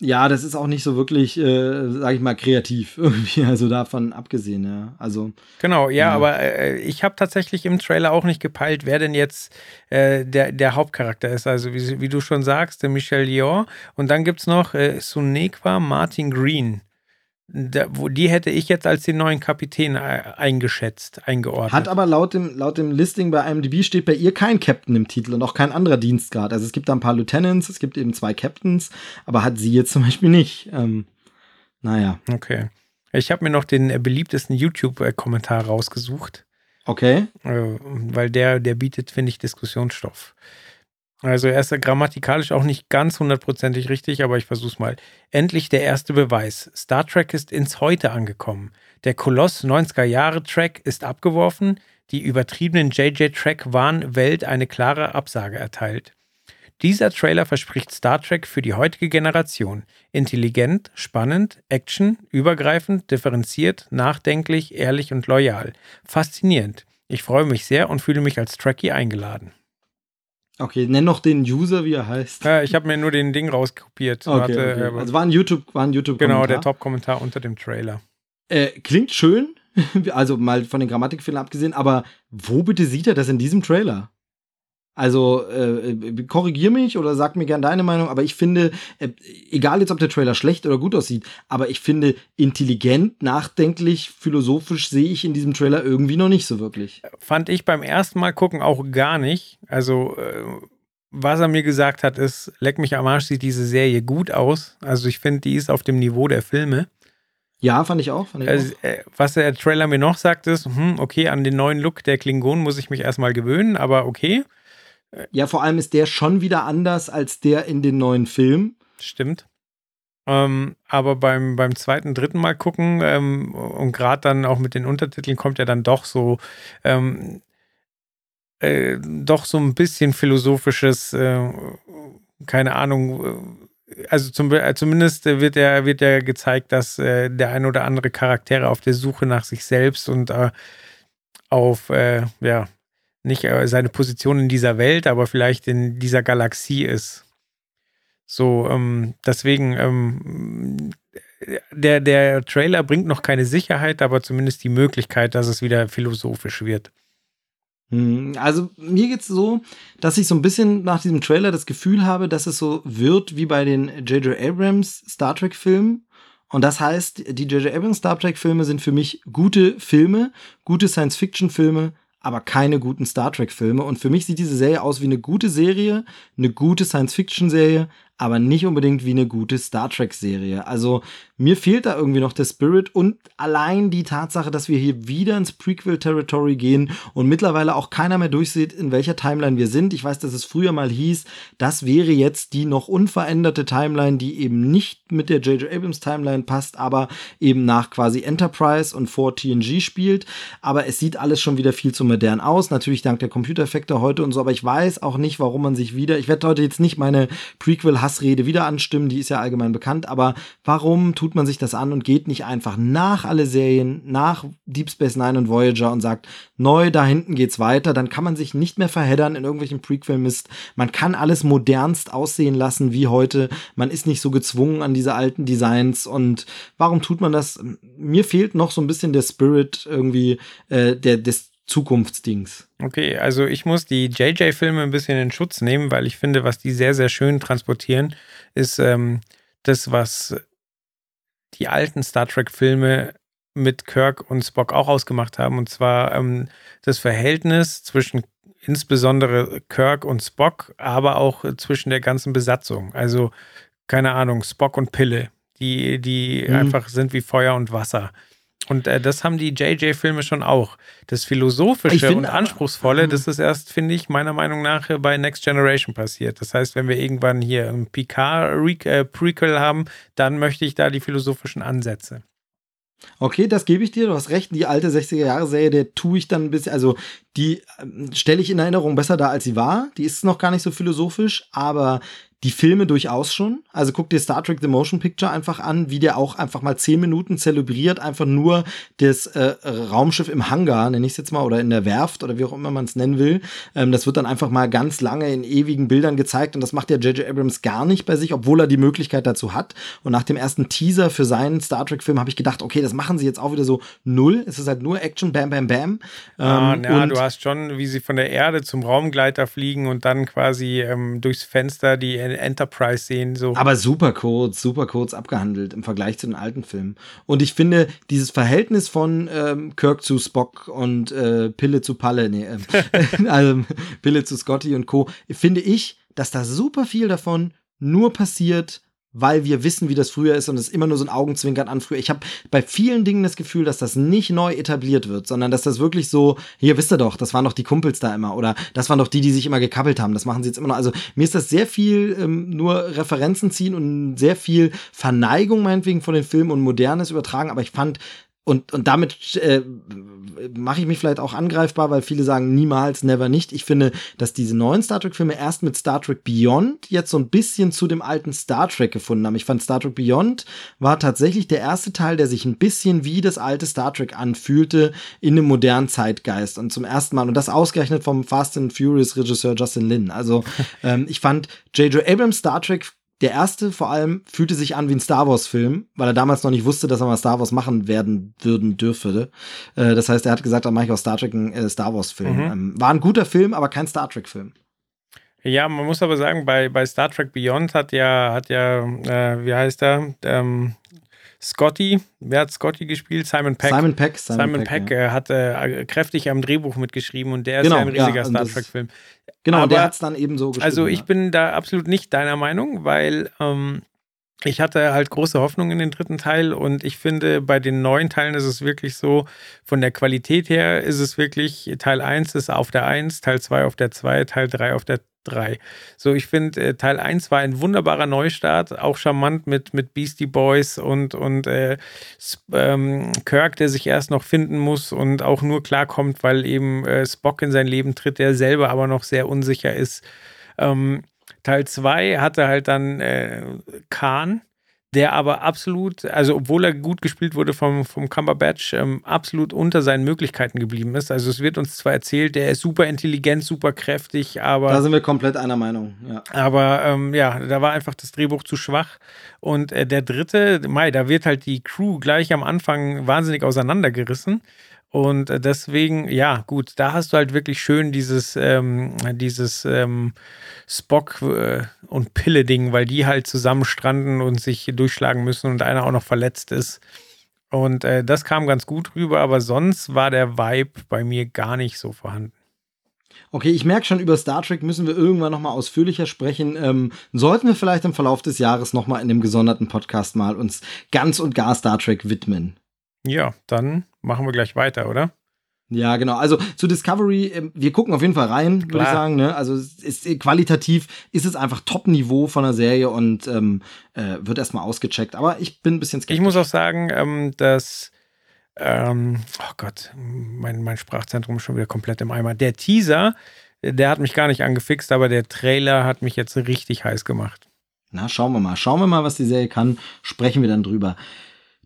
ja, das ist auch nicht so wirklich, äh, sag ich mal, kreativ (laughs) irgendwie, also davon abgesehen, ja. Also. Genau, ja, ja. aber äh, ich habe tatsächlich im Trailer auch nicht gepeilt, wer denn jetzt äh, der, der Hauptcharakter ist. Also, wie, wie du schon sagst, der Michel Yeoh. Und dann gibt es noch äh, Sunequa Martin Green da, wo, die hätte ich jetzt als den neuen Kapitän äh, eingeschätzt, eingeordnet. Hat aber laut dem, laut dem Listing bei IMDb steht bei ihr kein Captain im Titel und auch kein anderer Dienstgrad. Also es gibt da ein paar Lieutenants, es gibt eben zwei Captains, aber hat sie jetzt zum Beispiel nicht. Ähm, naja. Okay. Ich habe mir noch den äh, beliebtesten YouTube-Kommentar rausgesucht. Okay. Äh, weil der, der bietet, finde ich, Diskussionsstoff. Also er ist grammatikalisch auch nicht ganz hundertprozentig richtig, aber ich versuch's mal. Endlich der erste Beweis. Star Trek ist ins Heute angekommen. Der Koloss 90er Jahre Track ist abgeworfen, die übertriebenen JJ Track waren Welt eine klare Absage erteilt. Dieser Trailer verspricht Star Trek für die heutige Generation. Intelligent, spannend, Action, übergreifend, differenziert, nachdenklich, ehrlich und loyal. Faszinierend. Ich freue mich sehr und fühle mich als Trekkie eingeladen. Okay, nenn noch den User, wie er heißt. Ja, ich habe mir nur den Ding rauskopiert. Okay, Warte, okay. Äh, also war ein YouTube, war ein YouTube Genau, der Top-Kommentar unter dem Trailer. Äh, klingt schön, (laughs) also mal von den Grammatikfehlern abgesehen, aber wo bitte sieht er das in diesem Trailer? Also äh, korrigier mich oder sag mir gern deine Meinung, aber ich finde, äh, egal jetzt ob der Trailer schlecht oder gut aussieht, aber ich finde intelligent, nachdenklich, philosophisch sehe ich in diesem Trailer irgendwie noch nicht so wirklich. Fand ich beim ersten Mal gucken auch gar nicht. Also äh, was er mir gesagt hat, ist, leck mich am Arsch, sieht diese Serie gut aus. Also ich finde, die ist auf dem Niveau der Filme. Ja, fand ich auch. Fand ich also, äh, was der Trailer mir noch sagt, ist, hm, okay, an den neuen Look der Klingonen muss ich mich erstmal gewöhnen, aber okay. Ja, vor allem ist der schon wieder anders als der in den neuen Filmen. Stimmt. Ähm, aber beim, beim zweiten, dritten Mal gucken ähm, und gerade dann auch mit den Untertiteln kommt ja dann doch so, ähm, äh, doch so ein bisschen philosophisches, äh, keine Ahnung, äh, also zum, äh, zumindest wird ja, wird ja gezeigt, dass äh, der ein oder andere Charaktere auf der Suche nach sich selbst und äh, auf, ja, nicht äh, seine Position in dieser Welt, aber vielleicht in dieser Galaxie ist. So, ähm, deswegen, ähm, der, der Trailer bringt noch keine Sicherheit, aber zumindest die Möglichkeit, dass es wieder philosophisch wird. Hm, also mir geht es so, dass ich so ein bisschen nach diesem Trailer das Gefühl habe, dass es so wird wie bei den J.J. Abrams Star Trek Filmen. Und das heißt, die J.J. Abrams Star Trek Filme sind für mich gute Filme, gute Science Fiction Filme, aber keine guten Star Trek-Filme. Und für mich sieht diese Serie aus wie eine gute Serie, eine gute Science-Fiction-Serie, aber nicht unbedingt wie eine gute Star Trek-Serie. Also mir fehlt da irgendwie noch der Spirit und allein die Tatsache, dass wir hier wieder ins Prequel-Territory gehen und mittlerweile auch keiner mehr durchsieht, in welcher Timeline wir sind. Ich weiß, dass es früher mal hieß, das wäre jetzt die noch unveränderte Timeline, die eben nicht mit der J.J. Abrams Timeline passt, aber eben nach quasi Enterprise und vor TNG spielt. Aber es sieht alles schon wieder viel zu modern aus. Natürlich dank der Computereffekte heute und so, aber ich weiß auch nicht, warum man sich wieder, ich werde heute jetzt nicht meine Prequel Hassrede wieder anstimmen, die ist ja allgemein bekannt, aber warum tut man sich das an und geht nicht einfach nach alle Serien, nach Deep Space Nine und Voyager und sagt, neu, da hinten geht's weiter, dann kann man sich nicht mehr verheddern in irgendwelchen Prequel-Mist. Man kann alles modernst aussehen lassen wie heute. Man ist nicht so gezwungen an diese alten Designs und warum tut man das? Mir fehlt noch so ein bisschen der Spirit irgendwie äh, der, des Zukunftsdings. Okay, also ich muss die JJ-Filme ein bisschen in Schutz nehmen, weil ich finde, was die sehr, sehr schön transportieren, ist ähm, das, was die alten Star Trek-Filme mit Kirk und Spock auch ausgemacht haben. Und zwar ähm, das Verhältnis zwischen insbesondere Kirk und Spock, aber auch zwischen der ganzen Besatzung. Also, keine Ahnung, Spock und Pille, die, die mhm. einfach sind wie Feuer und Wasser. Und äh, das haben die JJ-Filme schon auch. Das Philosophische find, und Anspruchsvolle, das ist erst, finde ich, meiner Meinung nach bei Next Generation passiert. Das heißt, wenn wir irgendwann hier ein Picard-Prequel äh, haben, dann möchte ich da die philosophischen Ansätze. Okay, das gebe ich dir. Du hast recht. Die alte 60er-Jahre-Serie, der tue ich dann ein bisschen, also die ähm, stelle ich in Erinnerung besser dar, als sie war. Die ist noch gar nicht so philosophisch, aber die Filme durchaus schon. Also guck dir Star Trek The Motion Picture einfach an, wie der auch einfach mal zehn Minuten zelebriert, einfach nur das äh, Raumschiff im Hangar, nenne ich es jetzt mal, oder in der Werft oder wie auch immer man es nennen will. Ähm, das wird dann einfach mal ganz lange in ewigen Bildern gezeigt und das macht ja J.J. Abrams gar nicht bei sich, obwohl er die Möglichkeit dazu hat. Und nach dem ersten Teaser für seinen Star Trek-Film habe ich gedacht, okay, das machen sie jetzt auch wieder so null. Es ist halt nur Action, bam, bam, bam. Ah, ähm, ja, du hast schon, wie sie von der Erde zum Raumgleiter fliegen und dann quasi ähm, durchs Fenster die Enterprise sehen. So. Aber super kurz, super kurz abgehandelt im Vergleich zu den alten Filmen. Und ich finde, dieses Verhältnis von ähm, Kirk zu Spock und äh, Pille zu Palle, nee, äh, (laughs) also Pille zu Scotty und Co., finde ich, dass da super viel davon nur passiert, weil wir wissen, wie das früher ist und es immer nur so ein Augenzwinkern an früher. Ich habe bei vielen Dingen das Gefühl, dass das nicht neu etabliert wird, sondern dass das wirklich so, hier wisst ihr doch, das waren doch die Kumpels da immer oder das waren doch die, die sich immer gekappelt haben. Das machen sie jetzt immer noch. Also mir ist das sehr viel ähm, nur Referenzen ziehen und sehr viel Verneigung meinetwegen von den Filmen und Modernes übertragen, aber ich fand und, und damit äh, mache ich mich vielleicht auch angreifbar, weil viele sagen niemals, never nicht. Ich finde, dass diese neuen Star Trek-Filme erst mit Star Trek Beyond jetzt so ein bisschen zu dem alten Star Trek gefunden haben. Ich fand Star Trek Beyond war tatsächlich der erste Teil, der sich ein bisschen wie das alte Star Trek anfühlte in einem modernen Zeitgeist. Und zum ersten Mal, und das ausgerechnet vom Fast and Furious Regisseur Justin Lin. Also (laughs) ähm, ich fand J.J. Abrams Star Trek der erste vor allem fühlte sich an wie ein Star Wars-Film, weil er damals noch nicht wusste, dass er mal Star Wars machen werden würden dürfe. Äh, das heißt, er hat gesagt, dann mache ich aus Star Trek einen äh, Star Wars-Film. Mhm. Ähm, war ein guter Film, aber kein Star Trek-Film. Ja, man muss aber sagen, bei, bei Star Trek Beyond hat ja, hat ja, äh, wie heißt er? Ähm, Scotty, wer hat Scotty gespielt? Simon Peck. Simon Peck. Simon, Simon Peck, Peck ja. hat äh, kräftig am Drehbuch mitgeschrieben und der ist genau, ja ein riesiger ja, Star Trek-Film. Genau, aber, der hat es dann eben so geschrieben. Also ich bin da absolut nicht deiner Meinung, weil ähm, ich hatte halt große Hoffnung in den dritten Teil und ich finde, bei den neuen Teilen ist es wirklich so, von der Qualität her ist es wirklich, Teil 1 ist auf der 1, Teil 2 auf der 2, Teil 3 auf der 3. So, ich finde, äh, Teil 1 war ein wunderbarer Neustart, auch charmant mit, mit Beastie Boys und, und äh, ähm, Kirk, der sich erst noch finden muss und auch nur klarkommt, weil eben äh, Spock in sein Leben tritt, der selber aber noch sehr unsicher ist. Ähm, Teil 2 hatte halt dann äh, Khan, der aber absolut, also obwohl er gut gespielt wurde vom, vom Cumberbatch, ähm, absolut unter seinen Möglichkeiten geblieben ist. Also es wird uns zwar erzählt, der ist super intelligent, super kräftig, aber... Da sind wir komplett einer Meinung, ja. Aber ähm, ja, da war einfach das Drehbuch zu schwach. Und äh, der dritte, Mai, da wird halt die Crew gleich am Anfang wahnsinnig auseinandergerissen. Und äh, deswegen, ja, gut, da hast du halt wirklich schön dieses, ähm, dieses ähm, Spock- äh, und Pille-Ding, weil die halt zusammen stranden und sich durchschlagen müssen und einer auch noch verletzt ist. Und äh, das kam ganz gut rüber, aber sonst war der Vibe bei mir gar nicht so vorhanden. Okay, ich merke schon, über Star Trek müssen wir irgendwann nochmal ausführlicher sprechen. Ähm, sollten wir vielleicht im Verlauf des Jahres nochmal in dem gesonderten Podcast mal uns ganz und gar Star Trek widmen. Ja, dann machen wir gleich weiter, oder? Ja, genau. Also zu Discovery, ähm, wir gucken auf jeden Fall rein, würde ich sagen. Ne? Also ist, qualitativ ist es einfach Top-Niveau von der Serie und ähm, äh, wird erstmal ausgecheckt. Aber ich bin ein bisschen skeptisch. Ich muss auch sagen, ähm, dass ähm, oh Gott, mein, mein Sprachzentrum ist schon wieder komplett im Eimer. Der Teaser, der hat mich gar nicht angefixt, aber der Trailer hat mich jetzt richtig heiß gemacht. Na, schauen wir mal. Schauen wir mal, was die Serie kann. Sprechen wir dann drüber.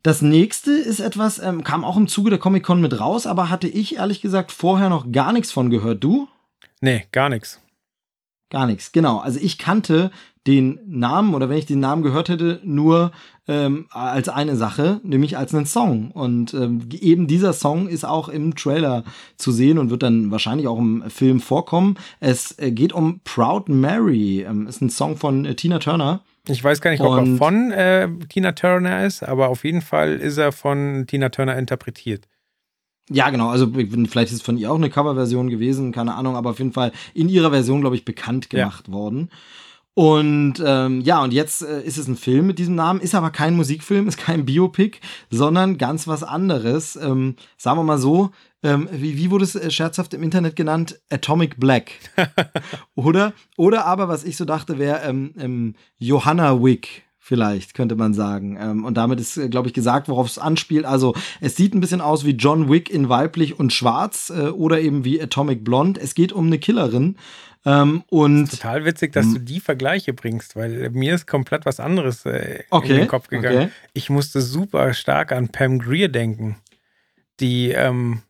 Das nächste ist etwas, ähm, kam auch im Zuge der Comic-Con mit raus, aber hatte ich ehrlich gesagt vorher noch gar nichts von gehört. Du? Nee, gar nichts. Gar nichts, genau. Also ich kannte den Namen oder wenn ich den Namen gehört hätte, nur ähm, als eine Sache, nämlich als einen Song. Und ähm, eben dieser Song ist auch im Trailer zu sehen und wird dann wahrscheinlich auch im Film vorkommen. Es äh, geht um Proud Mary. Ähm, ist ein Song von äh, Tina Turner. Ich weiß gar nicht, ob er von äh, Tina Turner ist, aber auf jeden Fall ist er von Tina Turner interpretiert. Ja, genau. Also vielleicht ist es von ihr auch eine Coverversion gewesen, keine Ahnung, aber auf jeden Fall in ihrer Version, glaube ich, bekannt gemacht ja. worden. Und ähm, ja, und jetzt äh, ist es ein Film mit diesem Namen, ist aber kein Musikfilm, (laughs) ist kein Biopic, sondern ganz was anderes. Ähm, sagen wir mal so, ähm, wie, wie wurde es äh, scherzhaft im Internet genannt? Atomic Black. (laughs) oder, oder aber, was ich so dachte, wäre ähm, ähm, Johanna Wick vielleicht, könnte man sagen. Ähm, und damit ist, äh, glaube ich, gesagt, worauf es anspielt. Also, es sieht ein bisschen aus wie John Wick in weiblich und schwarz äh, oder eben wie Atomic Blonde. Es geht um eine Killerin. Ähm, und total witzig, dass du die Vergleiche bringst, weil mir ist komplett was anderes äh, okay, in den Kopf gegangen. Okay. Ich musste super stark an Pam Greer denken, die ähm,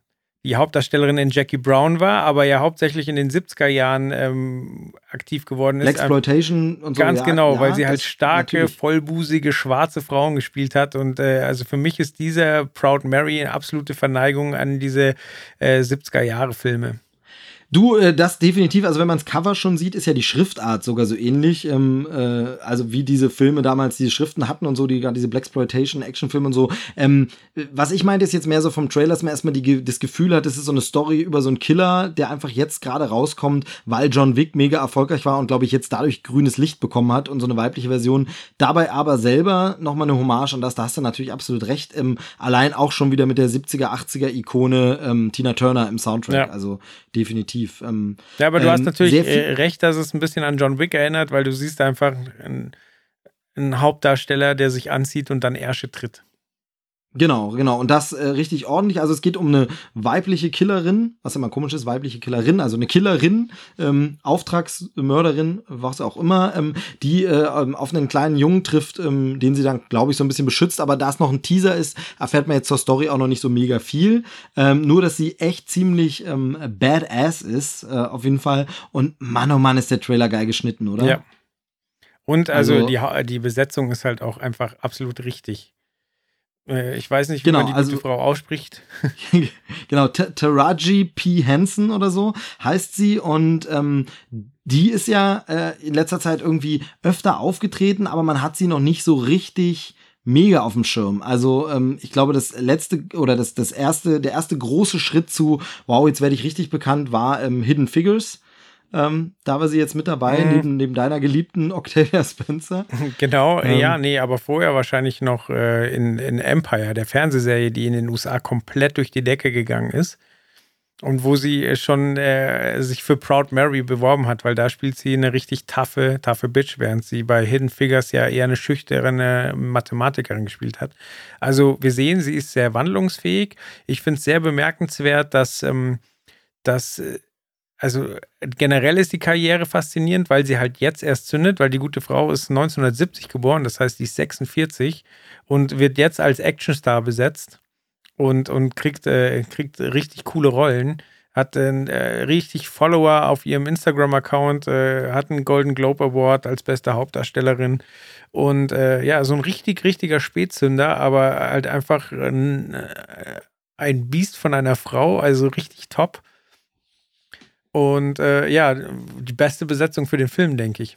die Hauptdarstellerin in Jackie Brown war, aber ja hauptsächlich in den 70er Jahren ähm, aktiv geworden ist. Exploitation und so. Ganz ja, genau, ja, weil sie halt starke, natürlich. vollbusige, schwarze Frauen gespielt hat. Und äh, also für mich ist dieser Proud Mary eine absolute Verneigung an diese äh, 70er Jahre Filme. Du, äh, das definitiv, also wenn man das Cover schon sieht, ist ja die Schriftart sogar so ähnlich. Ähm, äh, also wie diese Filme damals diese Schriften hatten und so, die diese Blaxploitation, Actionfilme und so. Ähm, was ich meinte, ist jetzt mehr so vom Trailer, dass man erstmal die, das Gefühl hat, es ist so eine Story über so einen Killer, der einfach jetzt gerade rauskommt, weil John Wick mega erfolgreich war und glaube ich jetzt dadurch grünes Licht bekommen hat und so eine weibliche Version. Dabei aber selber nochmal eine Hommage an das, da hast du natürlich absolut recht. Ähm, allein auch schon wieder mit der 70er, 80er Ikone ähm, Tina Turner im Soundtrack. Ja. Also definitiv definitiv. Ähm, ja, aber du ähm, hast natürlich äh, recht, dass es ein bisschen an John Wick erinnert, weil du siehst einfach einen, einen Hauptdarsteller, der sich anzieht und dann Ärsche tritt. Genau, genau. Und das äh, richtig ordentlich. Also es geht um eine weibliche Killerin, was immer komisch ist, weibliche Killerin, also eine Killerin, ähm, Auftragsmörderin, was auch immer, ähm, die äh, ähm, auf einen kleinen Jungen trifft, ähm, den sie dann, glaube ich, so ein bisschen beschützt. Aber da es noch ein Teaser ist, erfährt man jetzt zur Story auch noch nicht so mega viel. Ähm, nur, dass sie echt ziemlich ähm, badass ist, äh, auf jeden Fall. Und Mann, oh Mann, ist der Trailer geil geschnitten, oder? Ja. Und also, also die, die Besetzung ist halt auch einfach absolut richtig. Äh, ich weiß nicht, wie genau, man die also, gute Frau ausspricht. (laughs) genau, Taraji P. Hansen oder so heißt sie und ähm, die ist ja äh, in letzter Zeit irgendwie öfter aufgetreten, aber man hat sie noch nicht so richtig mega auf dem Schirm. Also ähm, ich glaube, das letzte oder das, das erste, der erste große Schritt zu, wow, jetzt werde ich richtig bekannt, war ähm, Hidden Figures. Ähm, da war sie jetzt mit dabei, mhm. neben, neben deiner geliebten Octavia Spencer. (laughs) Genau, ähm, ja, nee, aber vorher wahrscheinlich noch äh, in, in Empire, der Fernsehserie, die in den USA komplett durch die Decke gegangen ist. Und wo sie schon äh, sich für Proud Mary beworben hat, weil da spielt sie eine richtig taffe, taffe Bitch, während sie bei Hidden Figures ja eher eine schüchterne Mathematikerin gespielt hat. Also wir sehen, sie ist sehr wandlungsfähig. Ich finde es sehr bemerkenswert, dass, ähm, dass äh, also generell ist die Karriere faszinierend, weil sie halt jetzt erst zündet, weil die gute Frau ist 1970 geboren, das heißt, die ist 46 und wird jetzt als Actionstar besetzt und, und kriegt, äh, kriegt richtig coole Rollen. Hat äh, richtig Follower auf ihrem Instagram-Account, äh, hat einen Golden Globe Award als beste Hauptdarstellerin. Und äh, ja, so ein richtig, richtiger Spätzünder, aber halt einfach ein, äh, ein Biest von einer Frau, also richtig top. Und äh, ja, die beste Besetzung für den Film, denke ich.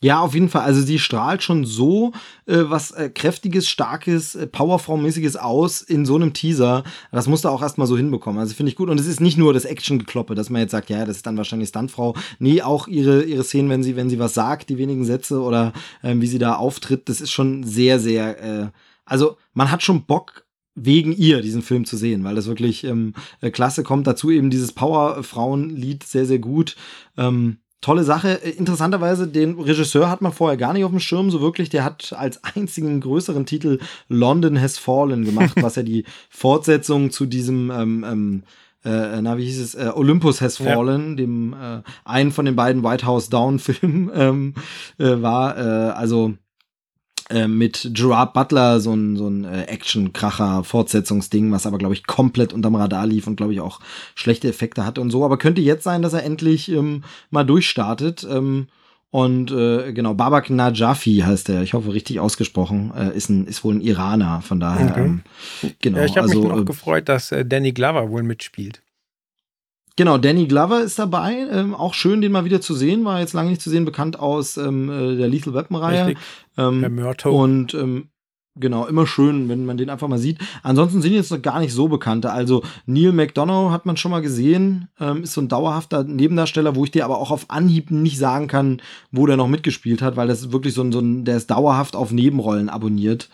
Ja, auf jeden Fall. Also sie strahlt schon so äh, was äh, kräftiges, starkes, äh, Powerfrau-mäßiges aus in so einem Teaser. Das musst du auch erstmal so hinbekommen. Also finde ich gut. Und es ist nicht nur das Action-Gekloppe, dass man jetzt sagt, ja, das ist dann wahrscheinlich Stuntfrau. Nee, auch ihre, ihre Szenen, wenn sie, wenn sie was sagt, die wenigen Sätze oder ähm, wie sie da auftritt, das ist schon sehr, sehr, äh, also man hat schon Bock, wegen ihr diesen Film zu sehen, weil das wirklich ähm, äh, klasse kommt. Dazu eben dieses Power-Frauen-Lied sehr, sehr gut. Ähm, tolle Sache. Äh, interessanterweise, den Regisseur hat man vorher gar nicht auf dem Schirm, so wirklich. Der hat als einzigen größeren Titel London Has Fallen gemacht, was ja die (laughs) Fortsetzung zu diesem, ähm, ähm, äh, na, wie hieß es, äh, Olympus Has Fallen, ja. dem äh, einen von den beiden White House Down-Filmen (laughs) ähm, äh, war. Äh, also äh, mit Gerard Butler so ein, so ein äh, Action-Kracher-Fortsetzungsding, was aber, glaube ich, komplett unterm Radar lief und, glaube ich, auch schlechte Effekte hatte und so. Aber könnte jetzt sein, dass er endlich ähm, mal durchstartet. Ähm, und äh, genau, Babak Najafi heißt er, ich hoffe richtig ausgesprochen, äh, ist, ein, ist wohl ein Iraner, von daher. Okay. Ähm, genau, ja, ich habe also, mich noch äh, gefreut, dass äh, Danny Glover wohl mitspielt. Genau, Danny Glover ist dabei. Ähm, auch schön, den mal wieder zu sehen. War jetzt lange nicht zu sehen, bekannt aus ähm, äh, der Lethal Weapon-Reihe. Ähm, der Myrto. Und ähm, genau, immer schön, wenn man den einfach mal sieht. Ansonsten sind jetzt noch gar nicht so bekannte. Also Neil McDonough hat man schon mal gesehen. Ähm, ist so ein dauerhafter Nebendarsteller, wo ich dir aber auch auf Anhieb nicht sagen kann, wo der noch mitgespielt hat, weil das ist wirklich so ein, so ein der ist dauerhaft auf Nebenrollen abonniert.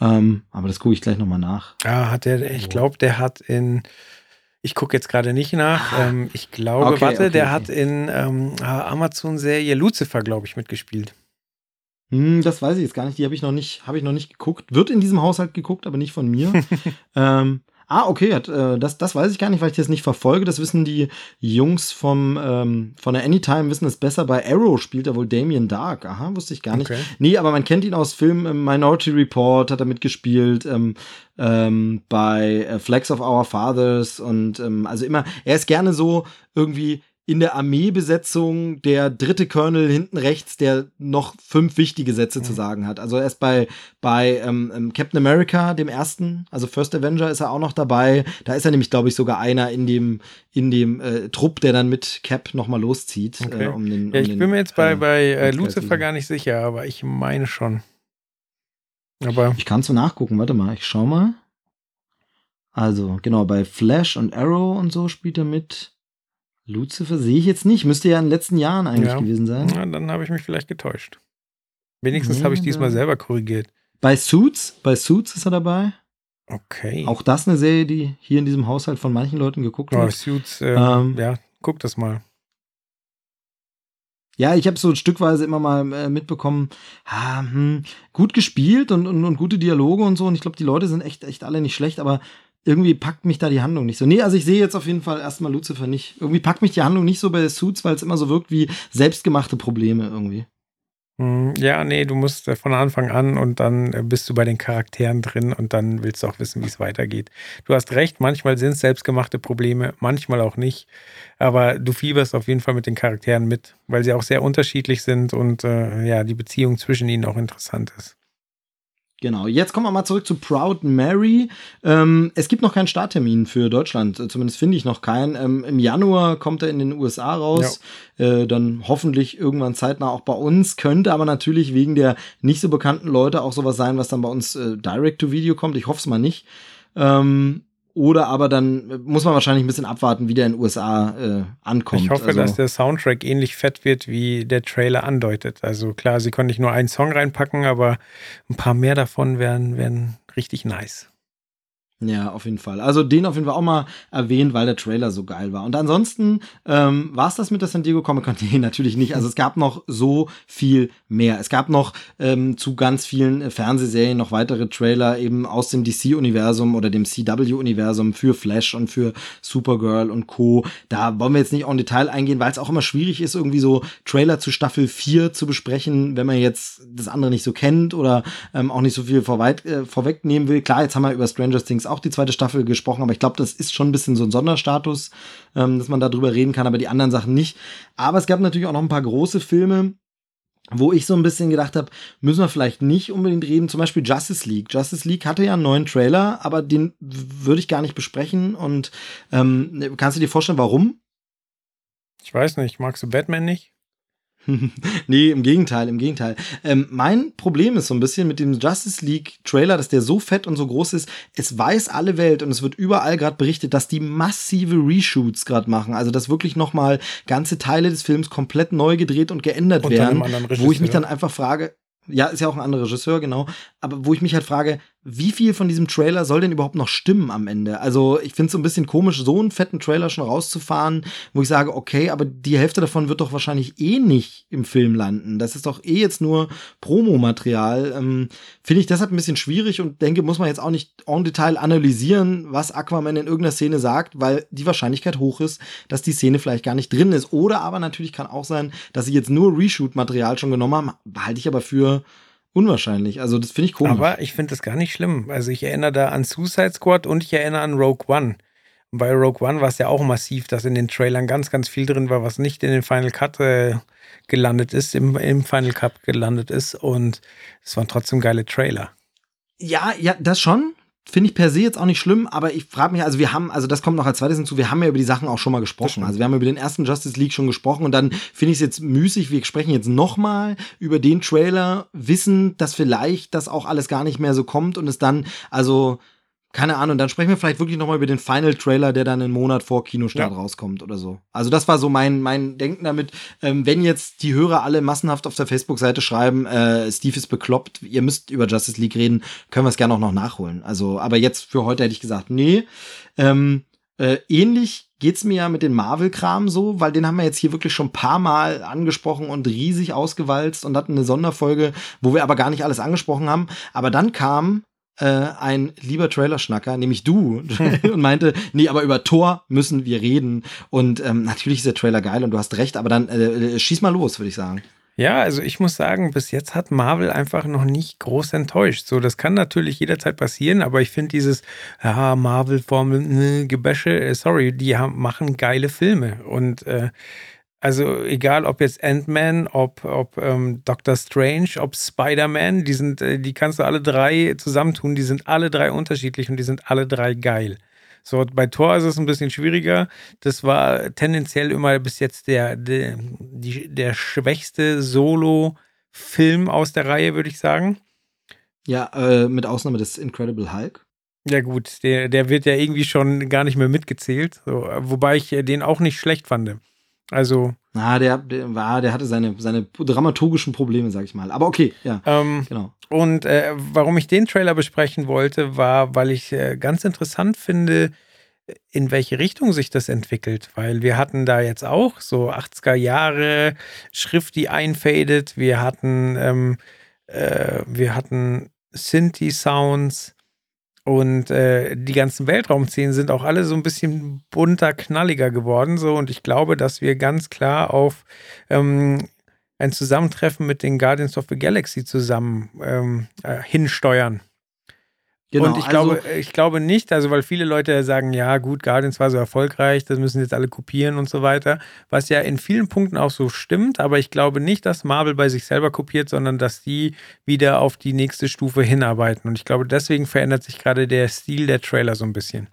Ähm, aber das gucke ich gleich nochmal nach. Ah, hat der, ich glaube, der hat in ich gucke jetzt gerade nicht nach. Ah. Ähm, ich glaube, okay, warte, okay, der okay. hat in ähm, Amazon-Serie Lucifer, glaube ich, mitgespielt. Hm, das weiß ich jetzt gar nicht. Die habe ich noch nicht, habe ich noch nicht geguckt. Wird in diesem Haushalt geguckt, aber nicht von mir. (laughs) ähm, Ah, okay, äh, das, das weiß ich gar nicht, weil ich das nicht verfolge. Das wissen die Jungs vom, ähm, von der Anytime, wissen es besser. Bei Arrow spielt er wohl Damien Dark. Aha, wusste ich gar nicht. Okay. Nee, aber man kennt ihn aus Filmen. Ähm, Minority Report hat er mitgespielt. Ähm, ähm, bei äh, Flags of Our Fathers und ähm, also immer, er ist gerne so irgendwie in der Armeebesetzung der dritte Colonel hinten rechts, der noch fünf wichtige Sätze mhm. zu sagen hat. Also erst bei, bei ähm, ähm, Captain America, dem ersten, also First Avenger, ist er auch noch dabei. Da ist er nämlich, glaube ich, sogar einer in dem, in dem äh, Trupp, der dann mit Cap nochmal loszieht. Äh, okay. Äh, um den, um ja, ich den, bin mir jetzt bei, äh, bei äh, Lucifer gar nicht sicher, aber ich meine schon. Aber ich kann so nachgucken, warte mal, ich schau mal. Also, genau, bei Flash und Arrow und so spielt er mit. Lucifer sehe ich jetzt nicht. Müsste ja in den letzten Jahren eigentlich ja. gewesen sein. Ja, dann habe ich mich vielleicht getäuscht. Wenigstens nee, habe ich diesmal selber korrigiert. Bei Suits, bei Suits ist er dabei. Okay. Auch das eine Serie, die hier in diesem Haushalt von manchen Leuten geguckt wird. Oh, Suits, äh, ähm, ja, guck das mal. Ja, ich habe so stückweise immer mal äh, mitbekommen, ah, hm, gut gespielt und, und, und gute Dialoge und so. Und ich glaube, die Leute sind echt, echt alle nicht schlecht, aber irgendwie packt mich da die Handlung nicht so. Nee, also ich sehe jetzt auf jeden Fall erstmal Lucifer nicht. Irgendwie packt mich die Handlung nicht so bei Suits, weil es immer so wirkt wie selbstgemachte Probleme irgendwie. Hm, ja, nee, du musst äh, von Anfang an und dann äh, bist du bei den Charakteren drin und dann willst du auch wissen, wie es weitergeht. Du hast recht, manchmal sind es selbstgemachte Probleme, manchmal auch nicht. Aber du fieberst auf jeden Fall mit den Charakteren mit, weil sie auch sehr unterschiedlich sind und äh, ja, die Beziehung zwischen ihnen auch interessant ist. Genau, jetzt kommen wir mal zurück zu Proud Mary. Ähm, es gibt noch keinen Starttermin für Deutschland, zumindest finde ich noch keinen. Ähm, Im Januar kommt er in den USA raus, ja. äh, dann hoffentlich irgendwann zeitnah auch bei uns. Könnte aber natürlich wegen der nicht so bekannten Leute auch sowas sein, was dann bei uns äh, Direct-to-Video kommt. Ich hoffe es mal nicht. Ähm, oder aber dann muss man wahrscheinlich ein bisschen abwarten, wie der in den USA äh, ankommt. Ich hoffe, also, dass der Soundtrack ähnlich fett wird, wie der Trailer andeutet. Also klar, sie konnten nicht nur einen Song reinpacken, aber ein paar mehr davon wären, wären richtig nice. Ja, auf jeden Fall. Also den auf jeden Fall auch mal erwähnt, weil der Trailer so geil war. Und ansonsten ähm, war es das mit der San Diego Comic Con? (laughs) Nee, natürlich nicht. Also es gab noch so viel mehr. Es gab noch ähm, zu ganz vielen Fernsehserien noch weitere Trailer eben aus dem DC-Universum oder dem CW-Universum für Flash und für Supergirl und Co. Da wollen wir jetzt nicht auch in Detail eingehen, weil es auch immer schwierig ist, irgendwie so Trailer zu Staffel 4 zu besprechen, wenn man jetzt das andere nicht so kennt oder ähm, auch nicht so viel vorweit, äh, vorwegnehmen will. Klar, jetzt haben wir über Stranger Things auch die zweite Staffel gesprochen, aber ich glaube, das ist schon ein bisschen so ein Sonderstatus, ähm, dass man darüber reden kann, aber die anderen Sachen nicht. Aber es gab natürlich auch noch ein paar große Filme, wo ich so ein bisschen gedacht habe, müssen wir vielleicht nicht unbedingt reden, zum Beispiel Justice League. Justice League hatte ja einen neuen Trailer, aber den würde ich gar nicht besprechen. Und ähm, kannst du dir vorstellen, warum? Ich weiß nicht, magst du Batman nicht? (laughs) nee, im Gegenteil, im Gegenteil. Ähm, mein Problem ist so ein bisschen mit dem Justice League Trailer, dass der so fett und so groß ist. Es weiß alle Welt und es wird überall gerade berichtet, dass die massive Reshoots gerade machen. Also, dass wirklich nochmal ganze Teile des Films komplett neu gedreht und geändert und werden. Wo ich mich dann einfach frage, ja, ist ja auch ein anderer Regisseur, genau. Aber wo ich mich halt frage, wie viel von diesem Trailer soll denn überhaupt noch stimmen am Ende? Also, ich finde es so ein bisschen komisch, so einen fetten Trailer schon rauszufahren, wo ich sage, okay, aber die Hälfte davon wird doch wahrscheinlich eh nicht im Film landen. Das ist doch eh jetzt nur Promomaterial. Ähm, finde ich deshalb ein bisschen schwierig und denke, muss man jetzt auch nicht en Detail analysieren, was Aquaman in irgendeiner Szene sagt, weil die Wahrscheinlichkeit hoch ist, dass die Szene vielleicht gar nicht drin ist. Oder aber natürlich kann auch sein, dass sie jetzt nur Reshoot-Material schon genommen haben. Halte ich aber für unwahrscheinlich. Also das finde ich komisch. Aber ich finde das gar nicht schlimm. Also ich erinnere da an Suicide Squad und ich erinnere an Rogue One. Und bei Rogue One war es ja auch massiv, dass in den Trailern ganz, ganz viel drin war, was nicht in den Final Cut äh, gelandet ist, im, im Final Cut gelandet ist. Und es waren trotzdem geile Trailer. Ja, ja, das schon. Finde ich per se jetzt auch nicht schlimm, aber ich frage mich, also wir haben, also das kommt noch als zweites hinzu, wir haben ja über die Sachen auch schon mal gesprochen. Also wir haben über den ersten Justice League schon gesprochen und dann finde ich es jetzt müßig, wir sprechen jetzt nochmal über den Trailer, wissen, dass vielleicht das auch alles gar nicht mehr so kommt und es dann, also keine Ahnung, dann sprechen wir vielleicht wirklich nochmal über den Final Trailer, der dann einen Monat vor Kinostart ja. rauskommt oder so. Also das war so mein, mein Denken damit. Ähm, wenn jetzt die Hörer alle massenhaft auf der Facebook-Seite schreiben, äh, Steve ist bekloppt, ihr müsst über Justice League reden, können wir es gerne auch noch nachholen. Also, aber jetzt für heute hätte ich gesagt, nee. Ähm, äh, ähnlich geht's mir ja mit dem Marvel-Kram so, weil den haben wir jetzt hier wirklich schon ein paar Mal angesprochen und riesig ausgewalzt und hatten eine Sonderfolge, wo wir aber gar nicht alles angesprochen haben. Aber dann kam äh, ein lieber Trailer-Schnacker, nämlich du, (laughs) und meinte, nee, aber über Thor müssen wir reden. Und ähm, natürlich ist der Trailer geil und du hast recht, aber dann äh, äh schieß mal los, würde ich sagen. Ja, also ich muss sagen, bis jetzt hat Marvel einfach noch nicht groß enttäuscht. So, das kann natürlich jederzeit passieren, aber ich finde dieses ja, Marvel-Formel, ne, Gebäsche, äh, sorry, die haben, machen geile Filme. Und äh, also egal ob jetzt Ant-Man, ob, ob ähm, Doctor Strange, ob Spider-Man, die sind, äh, die kannst du alle drei zusammentun, die sind alle drei unterschiedlich und die sind alle drei geil. So, bei Thor ist es ein bisschen schwieriger. Das war tendenziell immer bis jetzt der, der, die, der schwächste Solo-Film aus der Reihe, würde ich sagen. Ja, äh, mit Ausnahme des Incredible Hulk. Ja, gut, der, der wird ja irgendwie schon gar nicht mehr mitgezählt. So, wobei ich den auch nicht schlecht fand. Also. Na, der, der war, der hatte seine, seine dramaturgischen Probleme, sag ich mal. Aber okay, ja. Ähm, genau. Und äh, warum ich den Trailer besprechen wollte, war, weil ich äh, ganz interessant finde, in welche Richtung sich das entwickelt. Weil wir hatten da jetzt auch so 80er Jahre Schrift, die einfadet. Wir hatten, ähm, äh, wir hatten Synthi-Sounds. Und äh, die ganzen Weltraumszenen sind auch alle so ein bisschen bunter, knalliger geworden. So. Und ich glaube, dass wir ganz klar auf ähm, ein Zusammentreffen mit den Guardians of the Galaxy zusammen ähm, äh, hinsteuern. Genau, und ich also, glaube, ich glaube nicht, also weil viele Leute sagen, ja gut, Guardians war so erfolgreich, das müssen jetzt alle kopieren und so weiter, was ja in vielen Punkten auch so stimmt, aber ich glaube nicht, dass Marvel bei sich selber kopiert, sondern dass die wieder auf die nächste Stufe hinarbeiten. Und ich glaube, deswegen verändert sich gerade der Stil der Trailer so ein bisschen.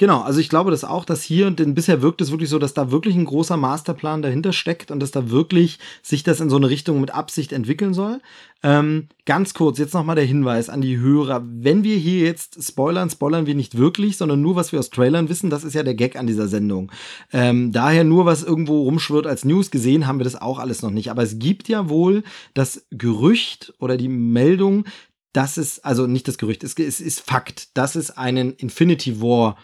Genau, also ich glaube das auch, dass hier, denn bisher wirkt es wirklich so, dass da wirklich ein großer Masterplan dahinter steckt und dass da wirklich sich das in so eine Richtung mit Absicht entwickeln soll. Ähm, ganz kurz, jetzt nochmal der Hinweis an die Hörer. Wenn wir hier jetzt spoilern, spoilern wir nicht wirklich, sondern nur, was wir aus Trailern wissen. Das ist ja der Gag an dieser Sendung. Ähm, daher nur, was irgendwo rumschwirrt als News gesehen, haben wir das auch alles noch nicht. Aber es gibt ja wohl das Gerücht oder die Meldung, dass es, also nicht das Gerücht, es ist Fakt, dass es einen Infinity War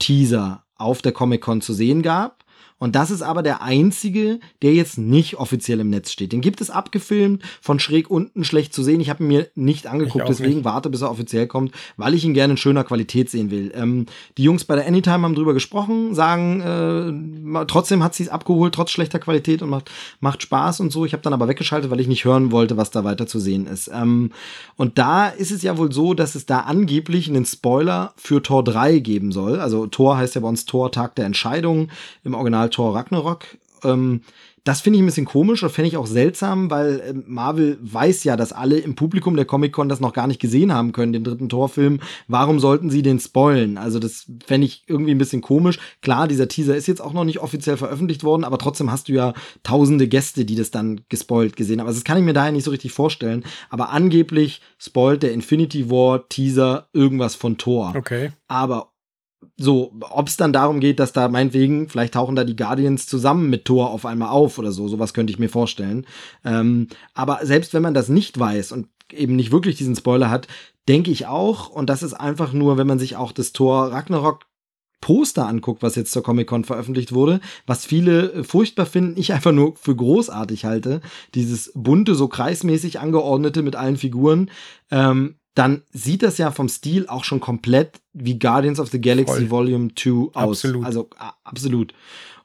Teaser auf der Comic-Con zu sehen gab. Und das ist aber der einzige, der jetzt nicht offiziell im Netz steht. Den gibt es abgefilmt, von schräg unten schlecht zu sehen. Ich habe ihn mir nicht angeguckt, deswegen nicht. warte, bis er offiziell kommt, weil ich ihn gerne in schöner Qualität sehen will. Ähm, die Jungs bei der Anytime haben drüber gesprochen, sagen, äh, trotzdem hat sie es abgeholt, trotz schlechter Qualität und macht, macht Spaß und so. Ich habe dann aber weggeschaltet, weil ich nicht hören wollte, was da weiter zu sehen ist. Ähm, und da ist es ja wohl so, dass es da angeblich einen Spoiler für Tor 3 geben soll. Also Tor heißt ja bei uns Tor Tag der Entscheidung im Original Thor Ragnarok. Ähm, das finde ich ein bisschen komisch und fände ich auch seltsam, weil äh, Marvel weiß ja, dass alle im Publikum der Comic-Con das noch gar nicht gesehen haben können, den dritten Torfilm. Warum sollten sie den spoilen? Also das fände ich irgendwie ein bisschen komisch. Klar, dieser Teaser ist jetzt auch noch nicht offiziell veröffentlicht worden, aber trotzdem hast du ja tausende Gäste, die das dann gespoilt gesehen haben. Also das kann ich mir daher nicht so richtig vorstellen. Aber angeblich spoilt der Infinity War Teaser irgendwas von Thor. Okay. Aber so, ob es dann darum geht, dass da meinetwegen, vielleicht tauchen da die Guardians zusammen mit Thor auf einmal auf oder so, sowas könnte ich mir vorstellen. Ähm, aber selbst wenn man das nicht weiß und eben nicht wirklich diesen Spoiler hat, denke ich auch, und das ist einfach nur, wenn man sich auch das Thor Ragnarok Poster anguckt, was jetzt zur Comic-Con veröffentlicht wurde, was viele äh, furchtbar finden, ich einfach nur für großartig halte, dieses bunte, so kreismäßig angeordnete mit allen Figuren, ähm, dann sieht das ja vom Stil auch schon komplett wie Guardians of the Galaxy Voll. Volume 2 aus. Absolut. Also absolut.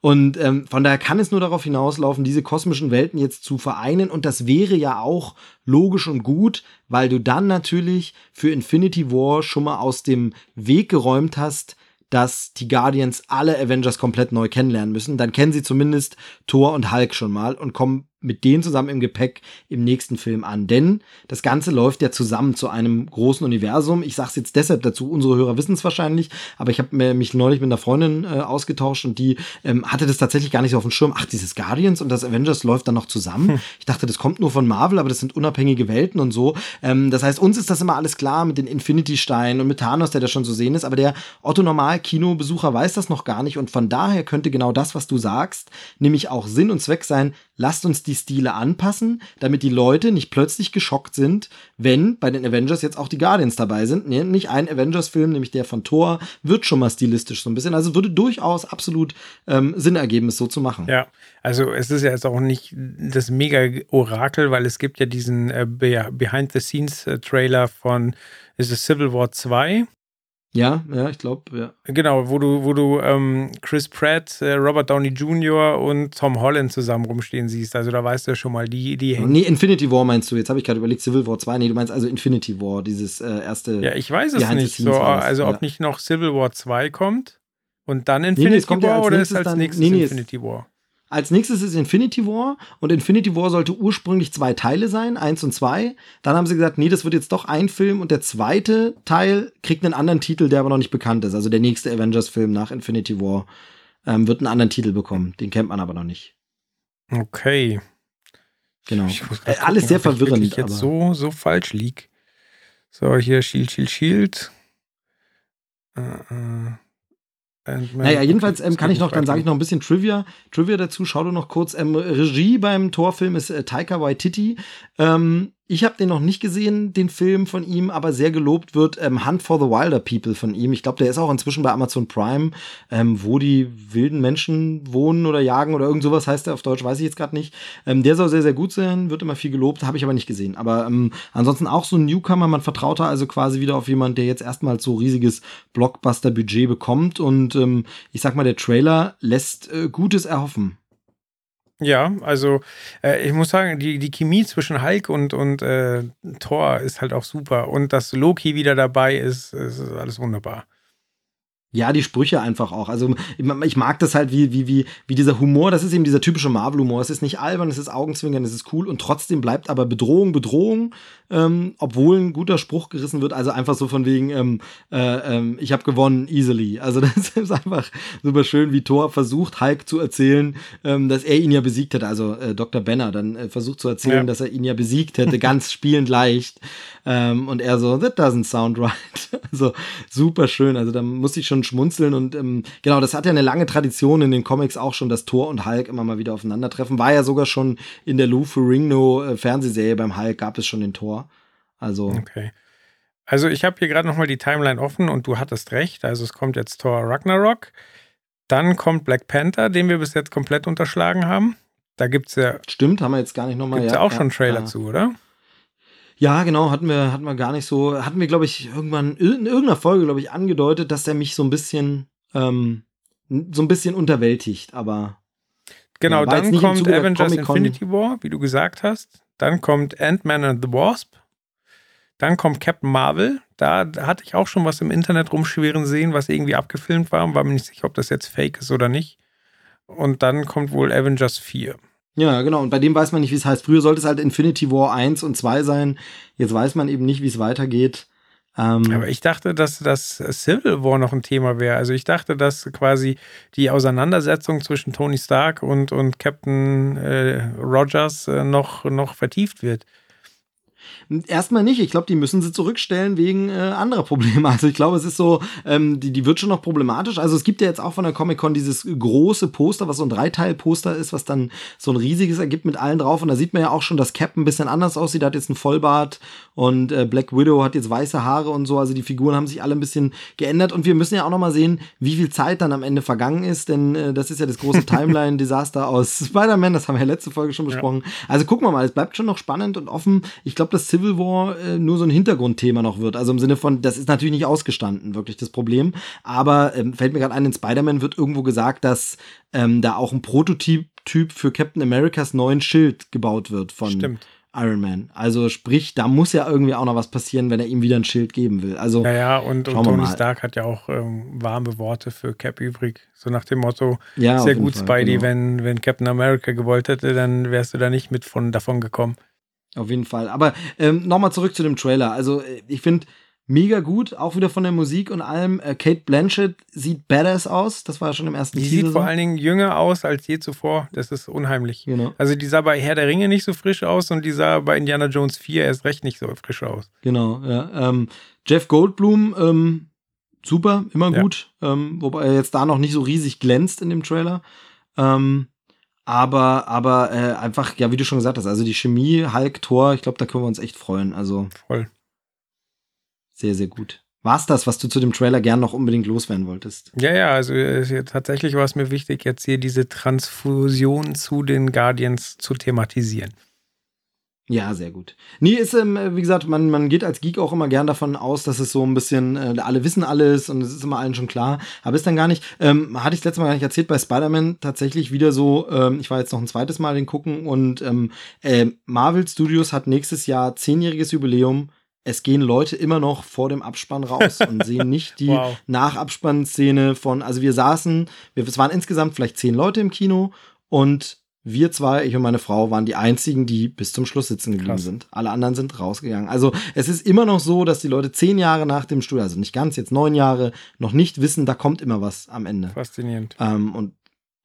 Und ähm, von daher kann es nur darauf hinauslaufen, diese kosmischen Welten jetzt zu vereinen. Und das wäre ja auch logisch und gut, weil du dann natürlich für Infinity War schon mal aus dem Weg geräumt hast, dass die Guardians alle Avengers komplett neu kennenlernen müssen. Dann kennen sie zumindest Thor und Hulk schon mal und kommen mit denen zusammen im Gepäck im nächsten Film an. Denn das Ganze läuft ja zusammen zu einem großen Universum. Ich sage es jetzt deshalb dazu, unsere Hörer wissen es wahrscheinlich, aber ich habe mich neulich mit einer Freundin äh, ausgetauscht und die ähm, hatte das tatsächlich gar nicht so auf dem Schirm. Ach, dieses Guardians und das Avengers läuft dann noch zusammen. Hm. Ich dachte, das kommt nur von Marvel, aber das sind unabhängige Welten und so. Ähm, das heißt, uns ist das immer alles klar mit den Infinity-Steinen und mit Thanos, der da schon zu sehen ist, aber der Otto-Normal-Kinobesucher weiß das noch gar nicht und von daher könnte genau das, was du sagst, nämlich auch Sinn und Zweck sein, lasst uns die Stile anpassen, damit die Leute nicht plötzlich geschockt sind, wenn bei den Avengers jetzt auch die Guardians dabei sind. Nee, nicht ein Avengers-Film, nämlich der von Thor, wird schon mal stilistisch so ein bisschen. Also würde durchaus absolut ähm, Sinn ergeben, es so zu machen. Ja, also es ist ja jetzt auch nicht das Mega-Orakel, weil es gibt ja diesen äh, Behind-the-Scenes-Trailer von ist es Civil War 2 ja, ja, ich glaube, ja. Genau, wo du, wo du ähm, Chris Pratt, äh, Robert Downey Jr. und Tom Holland zusammen rumstehen siehst. Also da weißt du ja schon mal, die, die hängen. Nee, Infinity War meinst du. Jetzt habe ich gerade überlegt, Civil War 2. Nee, du meinst also Infinity War, dieses äh, erste. Ja, ich weiß es nicht. So, also ja. ob nicht noch Civil War 2 kommt und dann Infinity nee, nee, War ja oder ist als nächstes nee, Infinity War? Als nächstes ist Infinity War und Infinity War sollte ursprünglich zwei Teile sein, eins und zwei. Dann haben sie gesagt, nee, das wird jetzt doch ein Film und der zweite Teil kriegt einen anderen Titel, der aber noch nicht bekannt ist. Also der nächste Avengers-Film nach Infinity War ähm, wird einen anderen Titel bekommen. Den kennt man aber noch nicht. Okay. Genau. Äh, gucken, alles sehr verwirrend. Ich jetzt so, so falsch lieg. So, hier Shield, Shield, Shield. Äh, äh. Naja, jedenfalls ähm, kann ich noch, dann sage ich noch ein bisschen Trivia. Trivia dazu, schau du noch kurz. Ähm, Regie beim Torfilm ist äh, Taika Waititi. Ähm, ich habe den noch nicht gesehen, den Film von ihm, aber sehr gelobt wird ähm, Hunt for the Wilder People von ihm. Ich glaube, der ist auch inzwischen bei Amazon Prime, ähm, wo die wilden Menschen wohnen oder jagen oder irgend sowas heißt der auf Deutsch, weiß ich jetzt gerade nicht. Ähm, der soll sehr, sehr gut sein, wird immer viel gelobt, habe ich aber nicht gesehen. Aber ähm, ansonsten auch so ein Newcomer, man vertraut da also quasi wieder auf jemanden, der jetzt erstmals so riesiges Blockbuster-Budget bekommt. Und ähm, ich sag mal, der Trailer lässt äh, Gutes erhoffen. Ja, also äh, ich muss sagen, die, die Chemie zwischen Hulk und, und äh, Thor ist halt auch super. Und dass Loki wieder dabei ist, ist alles wunderbar. Ja, die Sprüche einfach auch. Also ich mag das halt, wie, wie, wie, wie dieser Humor, das ist eben dieser typische Marvel-Humor. Es ist nicht albern, es ist Augenzwinkern, es ist cool und trotzdem bleibt aber Bedrohung, Bedrohung, ähm, obwohl ein guter Spruch gerissen wird. Also einfach so von wegen, ähm, äh, ähm, ich habe gewonnen, easily. Also (laughs) das ist einfach super schön, wie Thor versucht, Hulk zu erzählen, ähm, dass er ihn ja besiegt hätte. Also äh, Dr. Benner dann äh, versucht zu erzählen, ja. dass er ihn ja besiegt hätte, ganz (laughs) spielend leicht. Ähm, und er so, that doesn't sound right. (laughs) also super schön. Also da muss ich schon schmunzeln. Und ähm, genau, das hat ja eine lange Tradition in den Comics auch schon, dass Thor und Hulk immer mal wieder aufeinandertreffen. War ja sogar schon in der Lou Ferrigno äh, Fernsehserie beim Hulk gab es schon den Thor. Also. Okay. Also ich habe hier gerade nochmal die Timeline offen und du hattest recht. Also es kommt jetzt Thor Ragnarok. Dann kommt Black Panther, den wir bis jetzt komplett unterschlagen haben. Da gibt es ja. Stimmt, haben wir jetzt gar nicht nochmal. Gibt ja, auch schon einen Trailer ja. zu, oder? Ja, genau, hatten wir, hatten wir gar nicht so, hatten wir, glaube ich, irgendwann in irgendeiner Folge, glaube ich, angedeutet, dass der mich so ein bisschen, ähm, so ein bisschen unterwältigt, aber. Genau, ja, dann kommt Avengers Infinity War, wie du gesagt hast. Dann kommt Ant-Man and the Wasp. Dann kommt Captain Marvel. Da hatte ich auch schon was im Internet rumschweren sehen, was irgendwie abgefilmt war und war mir nicht sicher, ob das jetzt fake ist oder nicht. Und dann kommt wohl Avengers 4. Ja, genau. Und bei dem weiß man nicht, wie es heißt. Früher sollte es halt Infinity War 1 und 2 sein. Jetzt weiß man eben nicht, wie es weitergeht. Ähm Aber ich dachte, dass das Civil War noch ein Thema wäre. Also ich dachte, dass quasi die Auseinandersetzung zwischen Tony Stark und, und Captain äh, Rogers äh, noch, noch vertieft wird. Erstmal nicht. Ich glaube, die müssen sie zurückstellen wegen äh, anderer Probleme. (laughs) Also ich glaube, es ist so, ähm, die, die wird schon noch problematisch. Also es gibt ja jetzt auch von der Comic-Con dieses große Poster, was so ein Dreiteil-Poster ist, was dann so ein riesiges ergibt mit allen drauf. Und da sieht man ja auch schon, dass Cap ein bisschen anders aussieht. Er hat jetzt einen Vollbart und äh, Black Widow hat jetzt weiße Haare und so. Also die Figuren haben sich alle ein bisschen geändert. Und wir müssen ja auch noch mal sehen, wie viel Zeit dann am Ende vergangen ist. Denn äh, das ist ja das große (laughs) Timeline-Desaster aus Spider-Man. Das haben wir ja letzte Folge schon besprochen. Ja. Also gucken wir mal, es bleibt schon noch spannend und offen. Ich glaube, das Civil War äh, nur so ein Hintergrundthema noch wird. Also im Sinne von, das ist natürlich nicht ausgestanden, wirklich das Problem. Aber ähm, fällt mir gerade ein, in Spider-Man wird irgendwo gesagt, dass ähm, da auch ein Prototyp Typ für Captain Americas neuen Schild gebaut wird von Stimmt. Iron Man. Also sprich, da muss ja irgendwie auch noch was passieren, wenn er ihm wieder ein Schild geben will. Also ja, ja und, und Tony Stark hat ja auch ähm, warme Worte für Cap übrig. So nach dem Motto, ja, sehr gut, Fall, Spidey, genau. wenn, wenn Captain America gewollt hätte, dann wärst du da nicht mit von davon gekommen. Auf jeden Fall. Aber ähm, nochmal zurück zu dem Trailer. Also äh, ich finde mega gut, auch wieder von der Musik und allem. Äh, Kate Blanchett sieht badass aus. Das war ja schon im ersten Die sieht vor allen Dingen jünger aus als je zuvor. Das ist unheimlich. Genau. Also die sah bei Herr der Ringe nicht so frisch aus und die sah bei Indiana Jones 4 erst recht nicht so frisch aus. Genau, ja. Ähm, Jeff Goldblum, ähm, super, immer gut. Ja. Ähm, wobei er jetzt da noch nicht so riesig glänzt in dem Trailer. Ähm, aber, aber äh, einfach, ja, wie du schon gesagt hast, also die Chemie, Hulk, Tor, ich glaube, da können wir uns echt freuen. Also voll. Sehr, sehr gut. War es das, was du zu dem Trailer gern noch unbedingt loswerden wolltest? Ja, ja, also äh, tatsächlich war es mir wichtig, jetzt hier diese Transfusion zu den Guardians zu thematisieren. Ja, sehr gut. Nee, ist, ähm, wie gesagt, man, man geht als Geek auch immer gern davon aus, dass es so ein bisschen, äh, alle wissen alles und es ist immer allen schon klar. Aber ist dann gar nicht, ähm, hatte ich das letzte Mal gar nicht erzählt, bei Spider-Man tatsächlich wieder so, ähm, ich war jetzt noch ein zweites Mal den gucken und ähm, äh, Marvel Studios hat nächstes Jahr zehnjähriges Jubiläum. Es gehen Leute immer noch vor dem Abspann raus und (laughs) sehen nicht die wow. Nachabspannszene von, also wir saßen, wir, es waren insgesamt vielleicht zehn Leute im Kino und wir zwei, ich und meine Frau, waren die einzigen, die bis zum Schluss sitzen geblieben Krass. sind. Alle anderen sind rausgegangen. Also es ist immer noch so, dass die Leute zehn Jahre nach dem Studio, also nicht ganz, jetzt neun Jahre, noch nicht wissen, da kommt immer was am Ende. Faszinierend. Ähm, und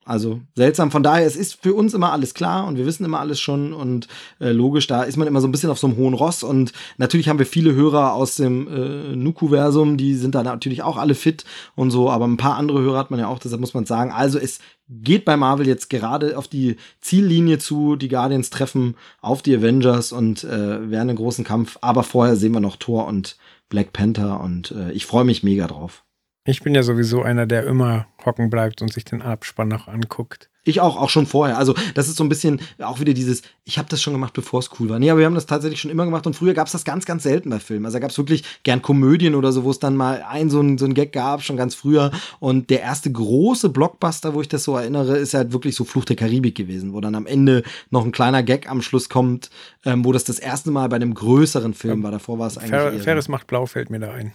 also seltsam. Von daher, es ist für uns immer alles klar und wir wissen immer alles schon und äh, logisch, da ist man immer so ein bisschen auf so einem hohen Ross und natürlich haben wir viele Hörer aus dem äh, Nuku-Versum, die sind da natürlich auch alle fit und so, aber ein paar andere Hörer hat man ja auch, deshalb muss man sagen, also es geht bei Marvel jetzt gerade auf die Ziellinie zu, die Guardians treffen auf die Avengers und äh, werden einen großen Kampf, aber vorher sehen wir noch Thor und Black Panther und äh, ich freue mich mega drauf. Ich bin ja sowieso einer, der immer hocken bleibt und sich den Abspann noch anguckt. Ich auch, auch schon vorher. Also das ist so ein bisschen auch wieder dieses, ich habe das schon gemacht, bevor es cool war. Nee, aber wir haben das tatsächlich schon immer gemacht und früher gab es das ganz, ganz selten bei Filmen. Also da gab es wirklich gern Komödien oder so, wo es dann mal ein so ein, so ein Gag gab, schon ganz früher. Und der erste große Blockbuster, wo ich das so erinnere, ist halt wirklich so Fluch der Karibik gewesen, wo dann am Ende noch ein kleiner Gag am Schluss kommt, ähm, wo das das erste Mal bei einem größeren Film war. Davor war es eigentlich eher Ferris macht blau, fällt mir da ein.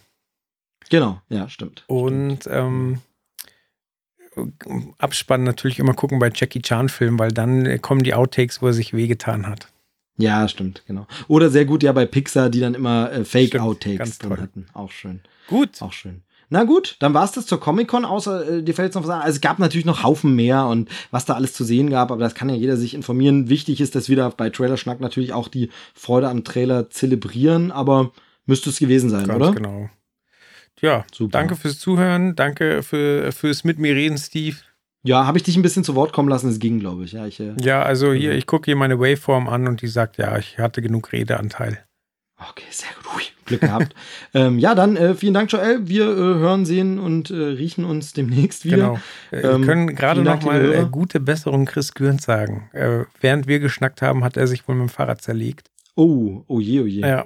Genau, ja, stimmt. Und ähm, Abspann natürlich immer gucken bei Jackie Chan-Filmen, weil dann kommen die Outtakes, wo er sich wehgetan hat. Ja, stimmt, genau. Oder sehr gut ja bei Pixar, die dann immer äh, Stimmt, Fake-Outtakes drin toll. hatten. Auch schön. Gut. Auch schön. Na gut, dann war es das zur Comic-Con, außer äh, dir fällt jetzt noch was an. Also es gab natürlich noch Haufen mehr und was da alles zu sehen gab, aber das kann ja jeder sich informieren. Wichtig ist, dass wir da bei Trailerschnack natürlich auch die Freude am Trailer zelebrieren, aber müsste es gewesen sein, Ganz oder? genau. Ja, Super. danke fürs Zuhören, danke für, fürs Mit mir reden, Steve. Ja, habe ich dich ein bisschen zu Wort kommen lassen, es ging, glaube ich. Ja, ich, äh, Ja, also hier, Mhm. ich gucke hier meine Waveform an und die sagt, ja, ich hatte genug Redeanteil. Okay, sehr gut. Hui, Glück gehabt. (laughs) ähm, ja, dann äh, vielen Dank, Joel. Wir äh, hören, sehen und äh, riechen uns demnächst wieder. Genau. Äh, Ähm, wir können gerade vielen noch Dank, mal liebe äh, Hörer. gute Besserung Chris Gürnt sagen. Äh, während wir geschnackt haben, hat er sich wohl mit dem Fahrrad zerlegt. Oh, oh je, oh je. Ja,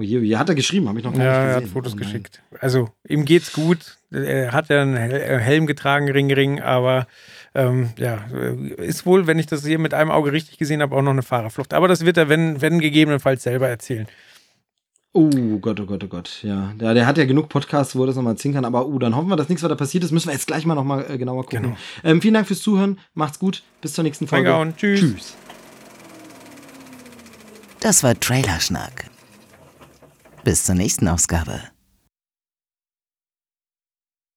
Oh je, oh je. Hat er geschrieben, habe ich noch gar ja nicht er gesehen. hat Fotos Oh geschickt. Also ihm geht's gut. Er hat ja einen äh, Helm getragen, Ring, Ring, aber ähm, ja, äh, ist wohl, wenn ich das hier mit einem Auge richtig gesehen habe, auch noch eine Fahrerflucht. Aber das wird er, wenn, wenn gegebenenfalls selber erzählen. Oh Gott, oh Gott, oh Gott. Ja, der, der hat ja genug Podcasts, wo er das nochmal erzählen kann. Aber uh, dann hoffen wir, dass nichts weiter passiert ist. Müssen wir jetzt gleich mal nochmal äh, genauer gucken. Genau. Ähm, vielen Dank fürs Zuhören. Macht's gut. Bis zur nächsten Folge. Reingehauen. Tschüss. Tschüss. Das war Trailerschnack. Bis zur nächsten Ausgabe.